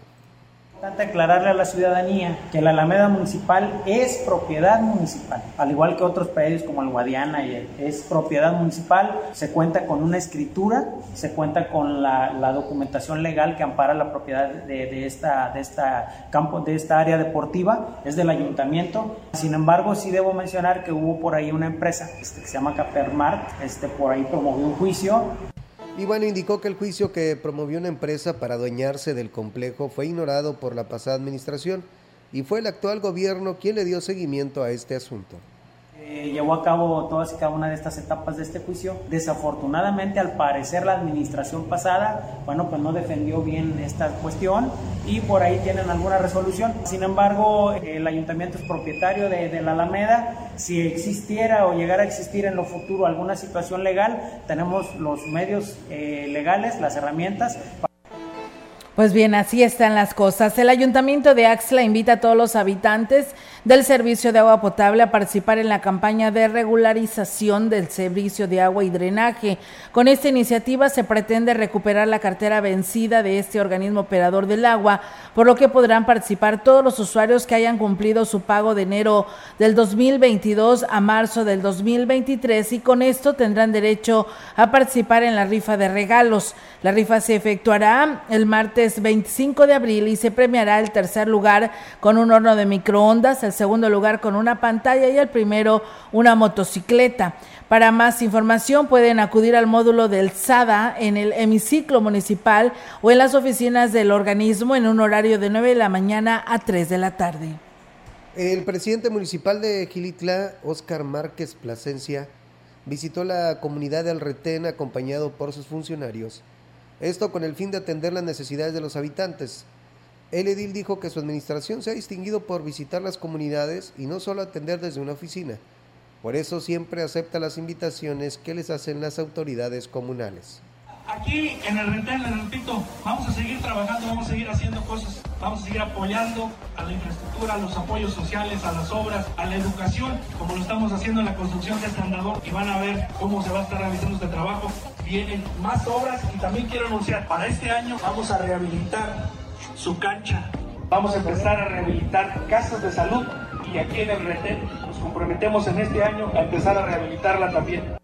importante aclararle a la ciudadanía que la Alameda Municipal es propiedad municipal, al igual que otros predios como el Guadiana, es propiedad municipal, se cuenta con una escritura, se cuenta con la, documentación legal que ampara la propiedad de, esta, de, esta campo, de esta área deportiva, es del ayuntamiento. Sin embargo, sí debo mencionar que hubo por ahí una empresa este, que se llama Capermart, este, por ahí promovió un juicio y bueno, indicó que el juicio que promovió una empresa para adueñarse del complejo fue ignorado por la pasada administración y fue el actual gobierno quien le dio seguimiento a este asunto. Eh, llevó a cabo todas y cada una de estas etapas de este juicio. Desafortunadamente, al parecer, la administración pasada, bueno, pues no defendió bien esta cuestión y por ahí tienen alguna resolución. Sin embargo, el ayuntamiento es propietario de, la Alameda. Si existiera o llegara a existir en lo futuro alguna situación legal, tenemos los medios eh, legales, las herramientas. Pues bien, así están las cosas. El ayuntamiento de Axla invita a todos los habitantes del servicio de agua potable a participar en la campaña de regularización del servicio de agua y drenaje. Con esta iniciativa se pretende recuperar la cartera vencida de este organismo operador del agua, por lo que podrán participar todos los usuarios que hayan cumplido su pago de enero del 2022 a marzo del 2023 y con esto tendrán derecho a participar en la rifa de regalos. La rifa se efectuará el martes miércoles 25 de abril y se premiará el tercer lugar con un horno de microondas, el segundo lugar con una pantalla y el primero una motocicleta. Para más información pueden acudir al módulo del SADA en el hemiciclo municipal o en las oficinas del organismo en un horario de 9 de la mañana a 3 de la tarde. El presidente municipal de Gilitla, Óscar Márquez Plasencia, visitó la comunidad de Alretén acompañado por sus funcionarios. Esto con el fin de atender las necesidades de los habitantes. El edil dijo que su administración se ha distinguido por visitar las comunidades y no solo atender desde una oficina. Por eso siempre acepta las invitaciones que les hacen las autoridades comunales. Aquí en el Retén, les repito, vamos a seguir trabajando, vamos a seguir haciendo cosas, vamos a seguir apoyando a la infraestructura, a los apoyos sociales, a las obras, a la educación, como lo estamos haciendo en la construcción de este y van a ver cómo se va a estar realizando este trabajo. Vienen más obras y también quiero anunciar, para este año vamos a rehabilitar su cancha, vamos a empezar a rehabilitar casas de salud y aquí en el Retén nos comprometemos en este año a empezar a rehabilitarla también.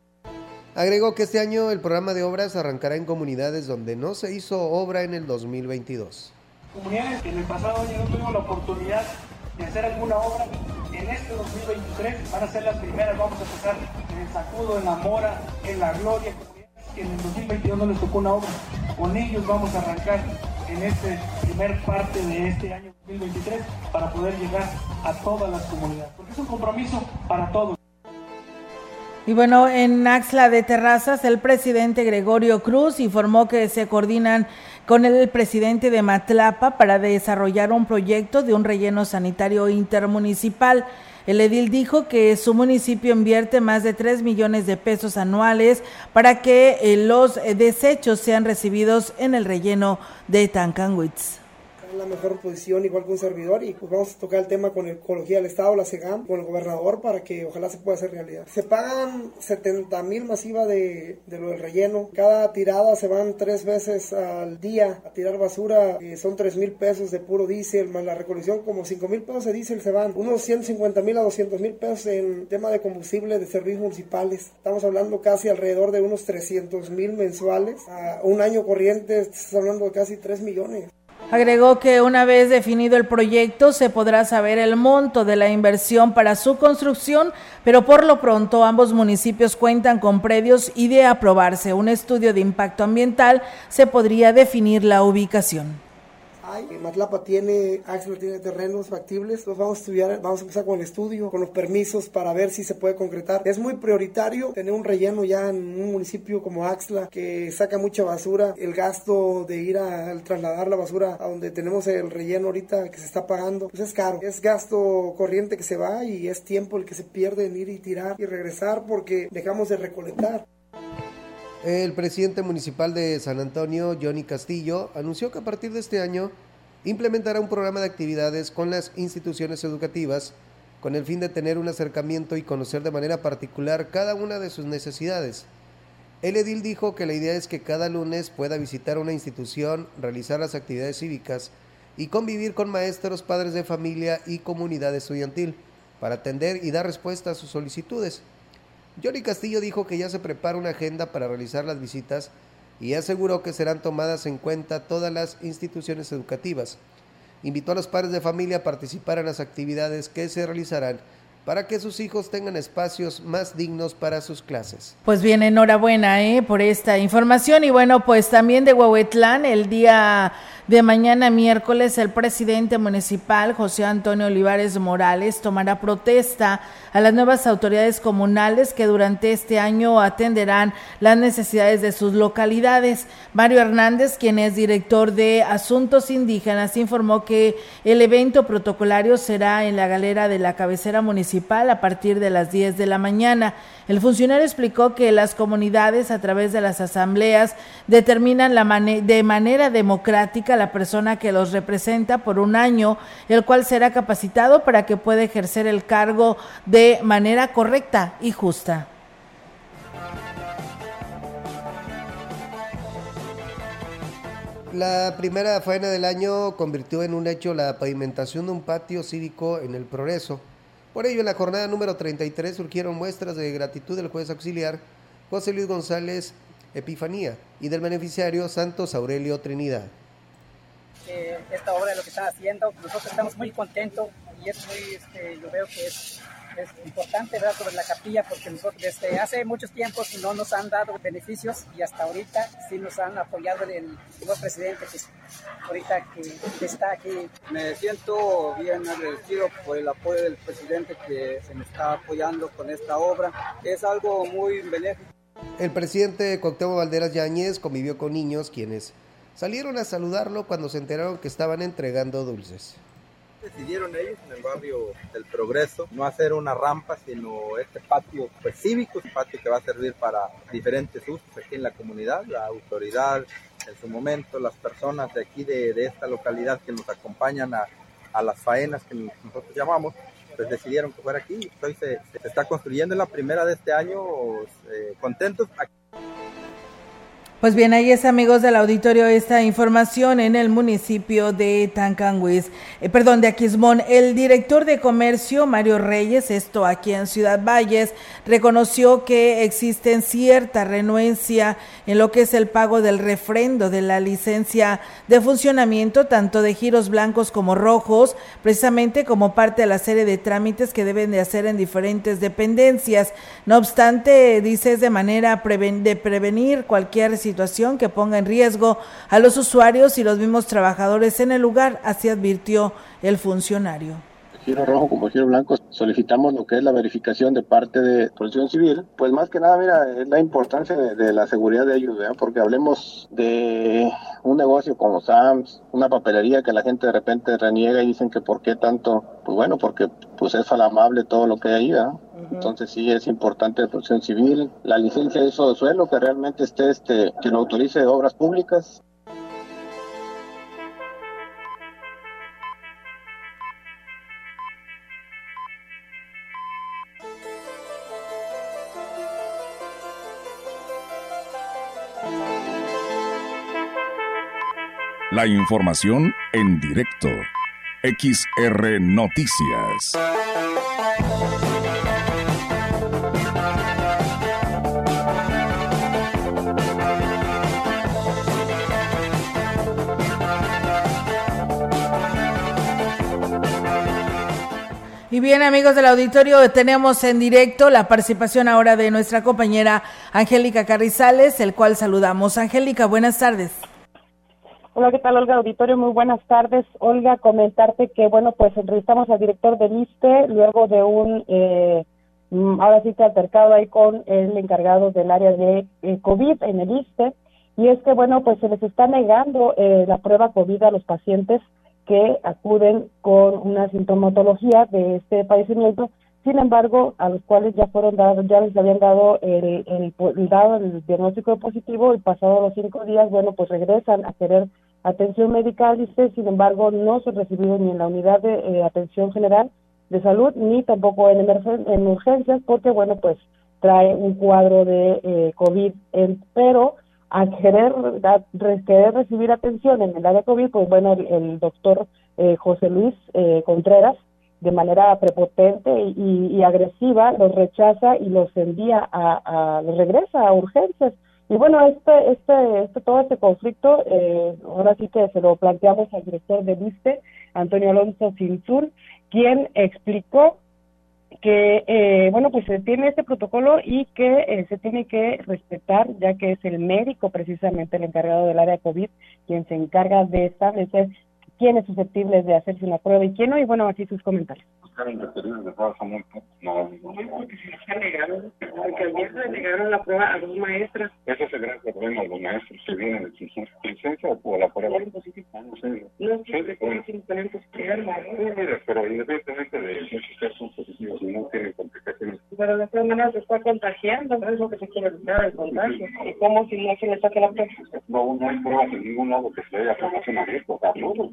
Agregó que este año el programa de obras arrancará en comunidades donde no se hizo obra en el 2022. Comunidades que en el pasado año no tuvimos la oportunidad de hacer alguna obra, en este 2023 van a ser las primeras, vamos a empezar en el Sacudo, en la Mora, en la Gloria, en el 2022 no les tocó una obra. Con ellos vamos a arrancar en este primer parte de este año 2023 para poder llegar a todas las comunidades, porque es un compromiso para todos. Y bueno, en Axla de Terrazas, el presidente Gregorio Cruz informó que se coordinan con el presidente de Matlapa para desarrollar un proyecto de un relleno sanitario intermunicipal. El edil dijo que su municipio invierte más de 3 millones de pesos anuales para que eh, los desechos sean recibidos en el relleno de Tancanwitz la mejor posición, igual que un servidor, y pues vamos a tocar el tema con Ecología del Estado, la SEGAM, con el gobernador, para que ojalá se pueda hacer realidad. Se pagan 70 mil masiva de, de, lo del relleno. Cada tirada se van tres veces al día a tirar basura, eh, son 3 mil pesos de puro diésel, más la recolección, como 5 mil pesos de diésel se van. Unos 150 mil a 200 mil pesos en tema de combustible de servicios municipales. Estamos hablando casi alrededor de unos 300 mil mensuales. Un año corriente, estamos hablando de casi 3 millones. Agregó que una vez definido el proyecto se podrá saber el monto de la inversión para su construcción, pero por lo pronto ambos municipios cuentan con predios y de aprobarse un estudio de impacto ambiental se podría definir la ubicación. Matlapa tiene, Axel tiene terrenos factibles, los vamos a estudiar, vamos a empezar con el estudio, con los permisos para ver si se puede concretar. Es muy prioritario tener un relleno ya en un municipio como Axla que saca mucha basura. El gasto de ir a, trasladar la basura a donde tenemos el relleno ahorita que se está pagando, pues es caro. Es gasto corriente que se va y es tiempo el que se pierde en ir y tirar y regresar porque dejamos de recolectar. El presidente municipal de San Antonio, Johnny Castillo, anunció que a partir de este año implementará un programa de actividades con las instituciones educativas con el fin de tener un acercamiento y conocer de manera particular cada una de sus necesidades. El edil dijo que la idea es que cada lunes pueda visitar una institución, realizar las actividades cívicas y convivir con maestros, padres de familia y comunidad estudiantil para atender y dar respuesta a sus solicitudes. Johnny Castillo dijo que ya se prepara una agenda para realizar las visitas y aseguró que serán tomadas en cuenta todas las instituciones educativas. Invitó a los padres de familia a participar en las actividades que se realizarán para que sus hijos tengan espacios más dignos para sus clases. Pues bien, enhorabuena ¿eh? por esta información y bueno, pues también de Huehuetlán el día de mañana miércoles el presidente municipal José Antonio Olivares Morales tomará protesta a las nuevas autoridades comunales que durante este año atenderán las necesidades de sus localidades. Mario Hernández, quien es director de Asuntos Indígenas, informó que el evento protocolario será en la galera de la cabecera municipal a partir de las 10 de la mañana. El funcionario explicó que las comunidades a través de las asambleas determinan la de manera democrática la persona que los representa por un año, el cual será capacitado para que pueda ejercer el cargo de manera correcta y justa. La primera faena del año convirtió en un hecho la pavimentación de un patio cívico en el Progreso. Por ello, en la jornada número 33 surgieron muestras de gratitud del juez auxiliar José Luis González Epifanía y del beneficiario Santos Aurelio Trinidad. eh, esta obra de lo que están haciendo. Nosotros estamos muy contentos y es muy, este, yo veo que es es importante ¿verdad? sobre la capilla porque nosotros desde hace muchos tiempos no nos han dado beneficios y hasta ahorita sí nos han apoyado el nuevo presidente que ahorita que está aquí. Me siento bien agradecido por el apoyo del presidente que se me está apoyando con esta obra. Es algo muy benéfico. El presidente Cuauhtémoc Valderas Yáñez convivió con niños quienes salieron a saludarlo cuando se enteraron que estaban entregando dulces decidieron ellos en el barrio del Progreso no hacer una rampa, sino este patio pues, cívico, un patio que va a servir para diferentes usos aquí en la comunidad, la autoridad en su momento, las personas de aquí de, esta localidad que nos acompañan a, las faenas que nosotros llamamos, pues decidieron que fuera aquí. Hoy se, se está construyendo en la primera de este año, eh, contentos. Aquí. Pues bien, ahí es amigos del auditorio esta información en el municipio de Tancanguis, eh, perdón, de Aquismón. El director de comercio, Mario Reyes, esto aquí en Ciudad Valles, reconoció que existen cierta renuencia en lo que es el pago del refrendo de la licencia de funcionamiento, tanto de giros blancos como rojos, precisamente como parte de la serie de trámites que deben de hacer en diferentes dependencias. No obstante, dice es de manera de prevenir cualquier situación situación que ponga en riesgo a los usuarios y los mismos trabajadores en el lugar, así advirtió el funcionario giro rojo como giro blanco, solicitamos lo que es la verificación de parte de Protección Civil. Pues más que nada, mira, es la importancia de, la seguridad de ellos, ¿verdad? porque hablemos de un negocio como Sam's, una papelería que la gente de repente reniega y dicen que por qué tanto, pues bueno, porque pues es falamable todo lo que hay ahí, ¿verdad? Entonces sí es importante la protección civil, la licencia de uso de suelo que realmente esté, este, que lo autorice obras públicas. Información en directo. XR Noticias. Y bien, amigos del auditorio, tenemos en directo la participación ahora de nuestra compañera Angélica Carrizales, el cual saludamos. Angélica, buenas tardes. Hola, ¿qué tal, Olga Auditorio? Muy buenas tardes. Olga, comentarte que, bueno, pues entrevistamos al director del ISTE luego de un, eh, mm, ahora sí que altercado ahí con el encargado del área de eh, COVID en el ISTE. Y es que, bueno, pues se les está negando eh, la prueba COVID a los pacientes que acuden con una sintomatología de este padecimiento. Sin embargo, a los cuales ya fueron dados, ya les habían dado el, el, dado el diagnóstico positivo y pasados los cinco días, bueno, pues regresan a querer atención médica, dice, sin embargo, no se recibido ni en la unidad de eh, atención general de salud ni tampoco en, en urgencias porque, bueno, pues trae un cuadro de eh, COVID, pero al querer, querer recibir atención en el área COVID, pues bueno, el, doctor eh, José Luis Contreras, de manera prepotente y, y, agresiva, los rechaza y los envía a, a, los regresa a urgencias. Y bueno, este, este, este, todo este conflicto, eh, ahora sí que se lo planteamos al director de VISTE, Antonio Alonso Cintur, quien explicó que, eh, bueno, pues se tiene este protocolo y que eh, se tiene que respetar, ya que es el médico precisamente el encargado del área COVID quien se encarga de establecer quién es susceptible de hacerse una prueba y quién no, y bueno, aquí sus comentarios de muy no, no, porque se les negaron, porque ayer le negaron la prueba a dos maestras. Ese es el gran problema, los maestros que vienen a exigir licencia o la prueba. No pero independientemente de si son positivos y no tienen complicaciones. Pero de todas maneras se está contagiando, es lo que se quiere evitar, el contagio. ¿Y cómo si no se le saque la prueba? No, no hay pruebas en ningún lado que se haya promoción abierta, todo.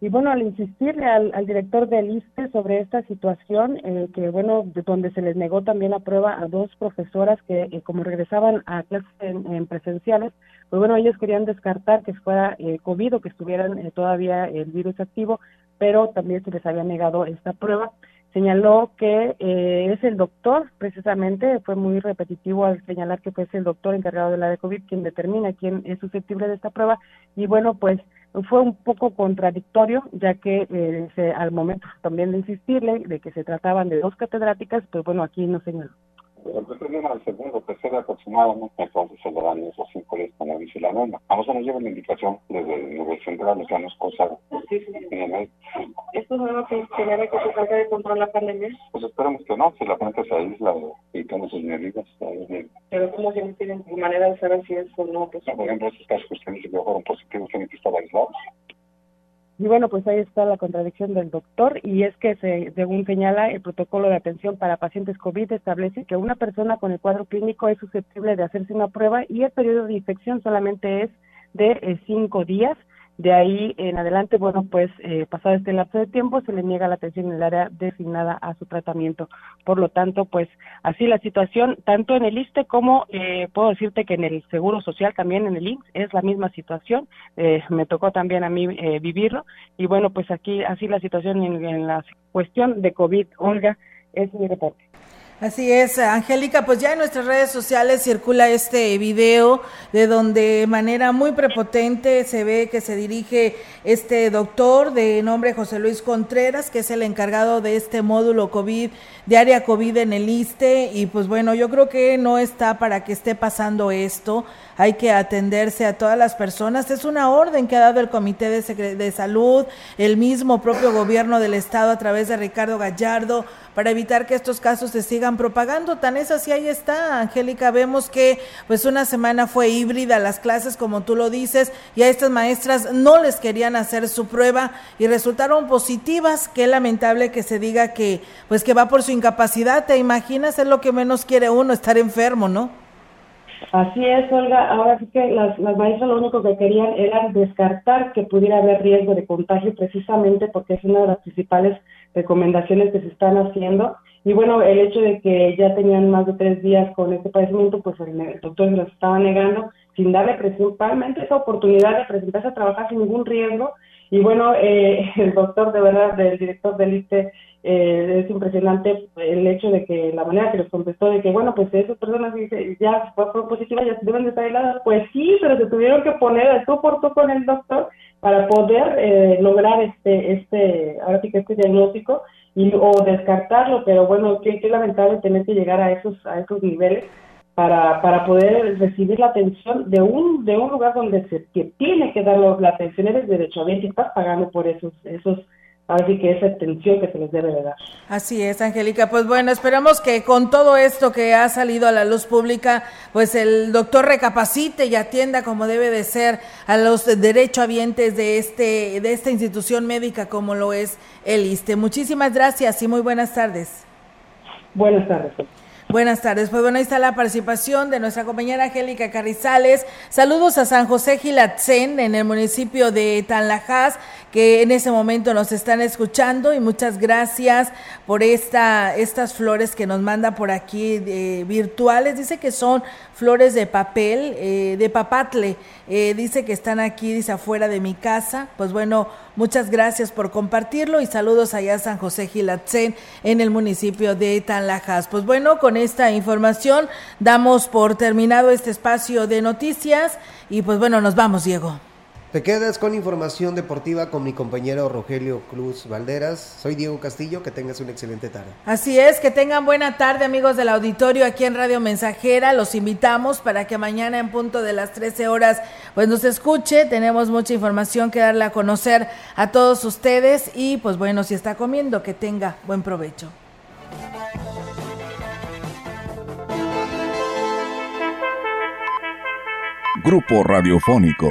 Y bueno, al insistirle al, al director del ISTE sobre esta situación, eh, que bueno, de donde se les negó también la prueba a dos profesoras que eh, como regresaban a clases en, presenciales, pues bueno, ellos querían descartar que fuera eh, COVID o que estuvieran eh, todavía el virus activo, pero también se les había negado esta prueba. Señaló que es el doctor, precisamente, fue muy repetitivo al señalar que fue el doctor encargado de la de COVID quien determina quién es susceptible de esta prueba. Y bueno, pues fue un poco contradictorio, ya que eh, al momento también de insistirle de que se trataban de dos catedráticas, pues bueno, aquí no señaló. El viene al segundo, tercero aproximadamente, entonces se le dan esos cinco días con la bici la norma. A nosotros nos lleva la indicación desde el nivel central, o sea, no es cosa sí, sí. ¿Esto es algo que genera que se trate de controlar la pandemia? Pues esperemos que no, si la gente se aísla y toma sus medidas. Pero ¿cómo se tienen manera de saber si es o no? Pues, por ejemplo, esos casos que usted dice que fueron positivos tienen que estar aislados. Y bueno, pues ahí está la contradicción del doctor y es que, se, según señala, el protocolo de atención para pacientes COVID establece que una persona con el cuadro clínico es susceptible de hacerse una prueba y el periodo de infección solamente es de eh, cinco días de ahí en adelante, bueno, pues eh, pasado este lapso de tiempo se le niega la atención en el área designada a su tratamiento. Por lo tanto, pues así la situación, tanto en el ISTE como eh, puedo decirte que en el Seguro Social, también en el INSS, es la misma situación. Eh, me tocó también a mí eh, vivirlo. Y bueno, pues aquí así la situación en la cuestión de COVID, Olga, es mi reporte. Así es, Angélica, pues ya en nuestras redes sociales circula este video de donde de manera muy prepotente se ve que se dirige este doctor de nombre José Luis Contreras, que es el encargado de este módulo COVID, de área COVID en el ISTE, y pues bueno, yo creo que no está para que esté pasando esto, hay que atenderse a todas las personas, es una orden que ha dado el Comité de, de Salud, el mismo propio gobierno del Estado a través de Ricardo Gallardo, para evitar que estos casos se sigan propagando. Tan es así, ahí está, Angélica, vemos que pues una semana fue híbrida las clases, como tú lo dices, y a estas maestras no les querían hacer su prueba y resultaron positivas. Qué lamentable que se diga que pues que va por su incapacidad, ¿te imaginas? Es lo que menos quiere uno, estar enfermo, ¿no? Así es, Olga. Ahora sí que las, las maestras lo único que querían era descartar que pudiera haber riesgo de contagio precisamente porque es una de las principales recomendaciones que se están haciendo. Y bueno, el hecho de que ya tenían más de tres días con este padecimiento, pues el doctor los estaba negando sin darle principalmente esa oportunidad de presentarse a trabajar sin ningún riesgo. Y bueno, eh, [laughs] el doctor, de verdad, el director del ISTE, eh, es impresionante el hecho de que la manera que les contestó de que, bueno, pues esas personas ya fueron positivas, ya se deben de estar aisladas. Pues sí, pero se tuvieron que poner al tú por tú con el doctor para poder eh, lograr este, este, ahora sí que este diagnóstico y, o descartarlo, pero bueno, qué, qué lamentable tener que llegar a esos, a esos niveles para, para poder recibir la atención de un, de un lugar donde se que tiene que dar la atención, eres derecho a y estás pagando por esos, esos Así que esa atención que se les debe de dar. Así es, Angélica. Pues bueno, esperamos que con todo esto que ha salido a la luz pública, pues el doctor recapacite y atienda como debe de ser a los derechohabientes de este de esta institución médica como lo es el ISTE. Muchísimas gracias y muy buenas tardes. Buenas tardes. Buenas tardes. Pues bueno, ahí está la participación de nuestra compañera Angélica Carrizales. Saludos a San José Gilatzen en el municipio de Tanlajas, que en ese momento nos están escuchando y muchas gracias por esta, estas flores que nos manda por aquí eh, virtuales. Dice que son flores de papel, eh, de papatle. Eh, dice que están aquí, dice afuera de mi casa. Pues bueno, muchas gracias por compartirlo y saludos allá a San José Gilatzen en el municipio de Tanlajas. Pues bueno, con esta información damos por terminado este espacio de noticias y pues bueno, nos vamos, Diego. Te quedas con información deportiva con mi compañero Rogelio Cruz Valderas. Soy Diego Castillo, que tengas una excelente tarde. Así es, que tengan buena tarde amigos del auditorio aquí en Radio Mensajera. Los invitamos para que mañana en punto de las 13 horas pues nos escuche. Tenemos mucha información que darle a conocer a todos ustedes y pues bueno, si está comiendo, que tenga buen provecho. Grupo Radiofónico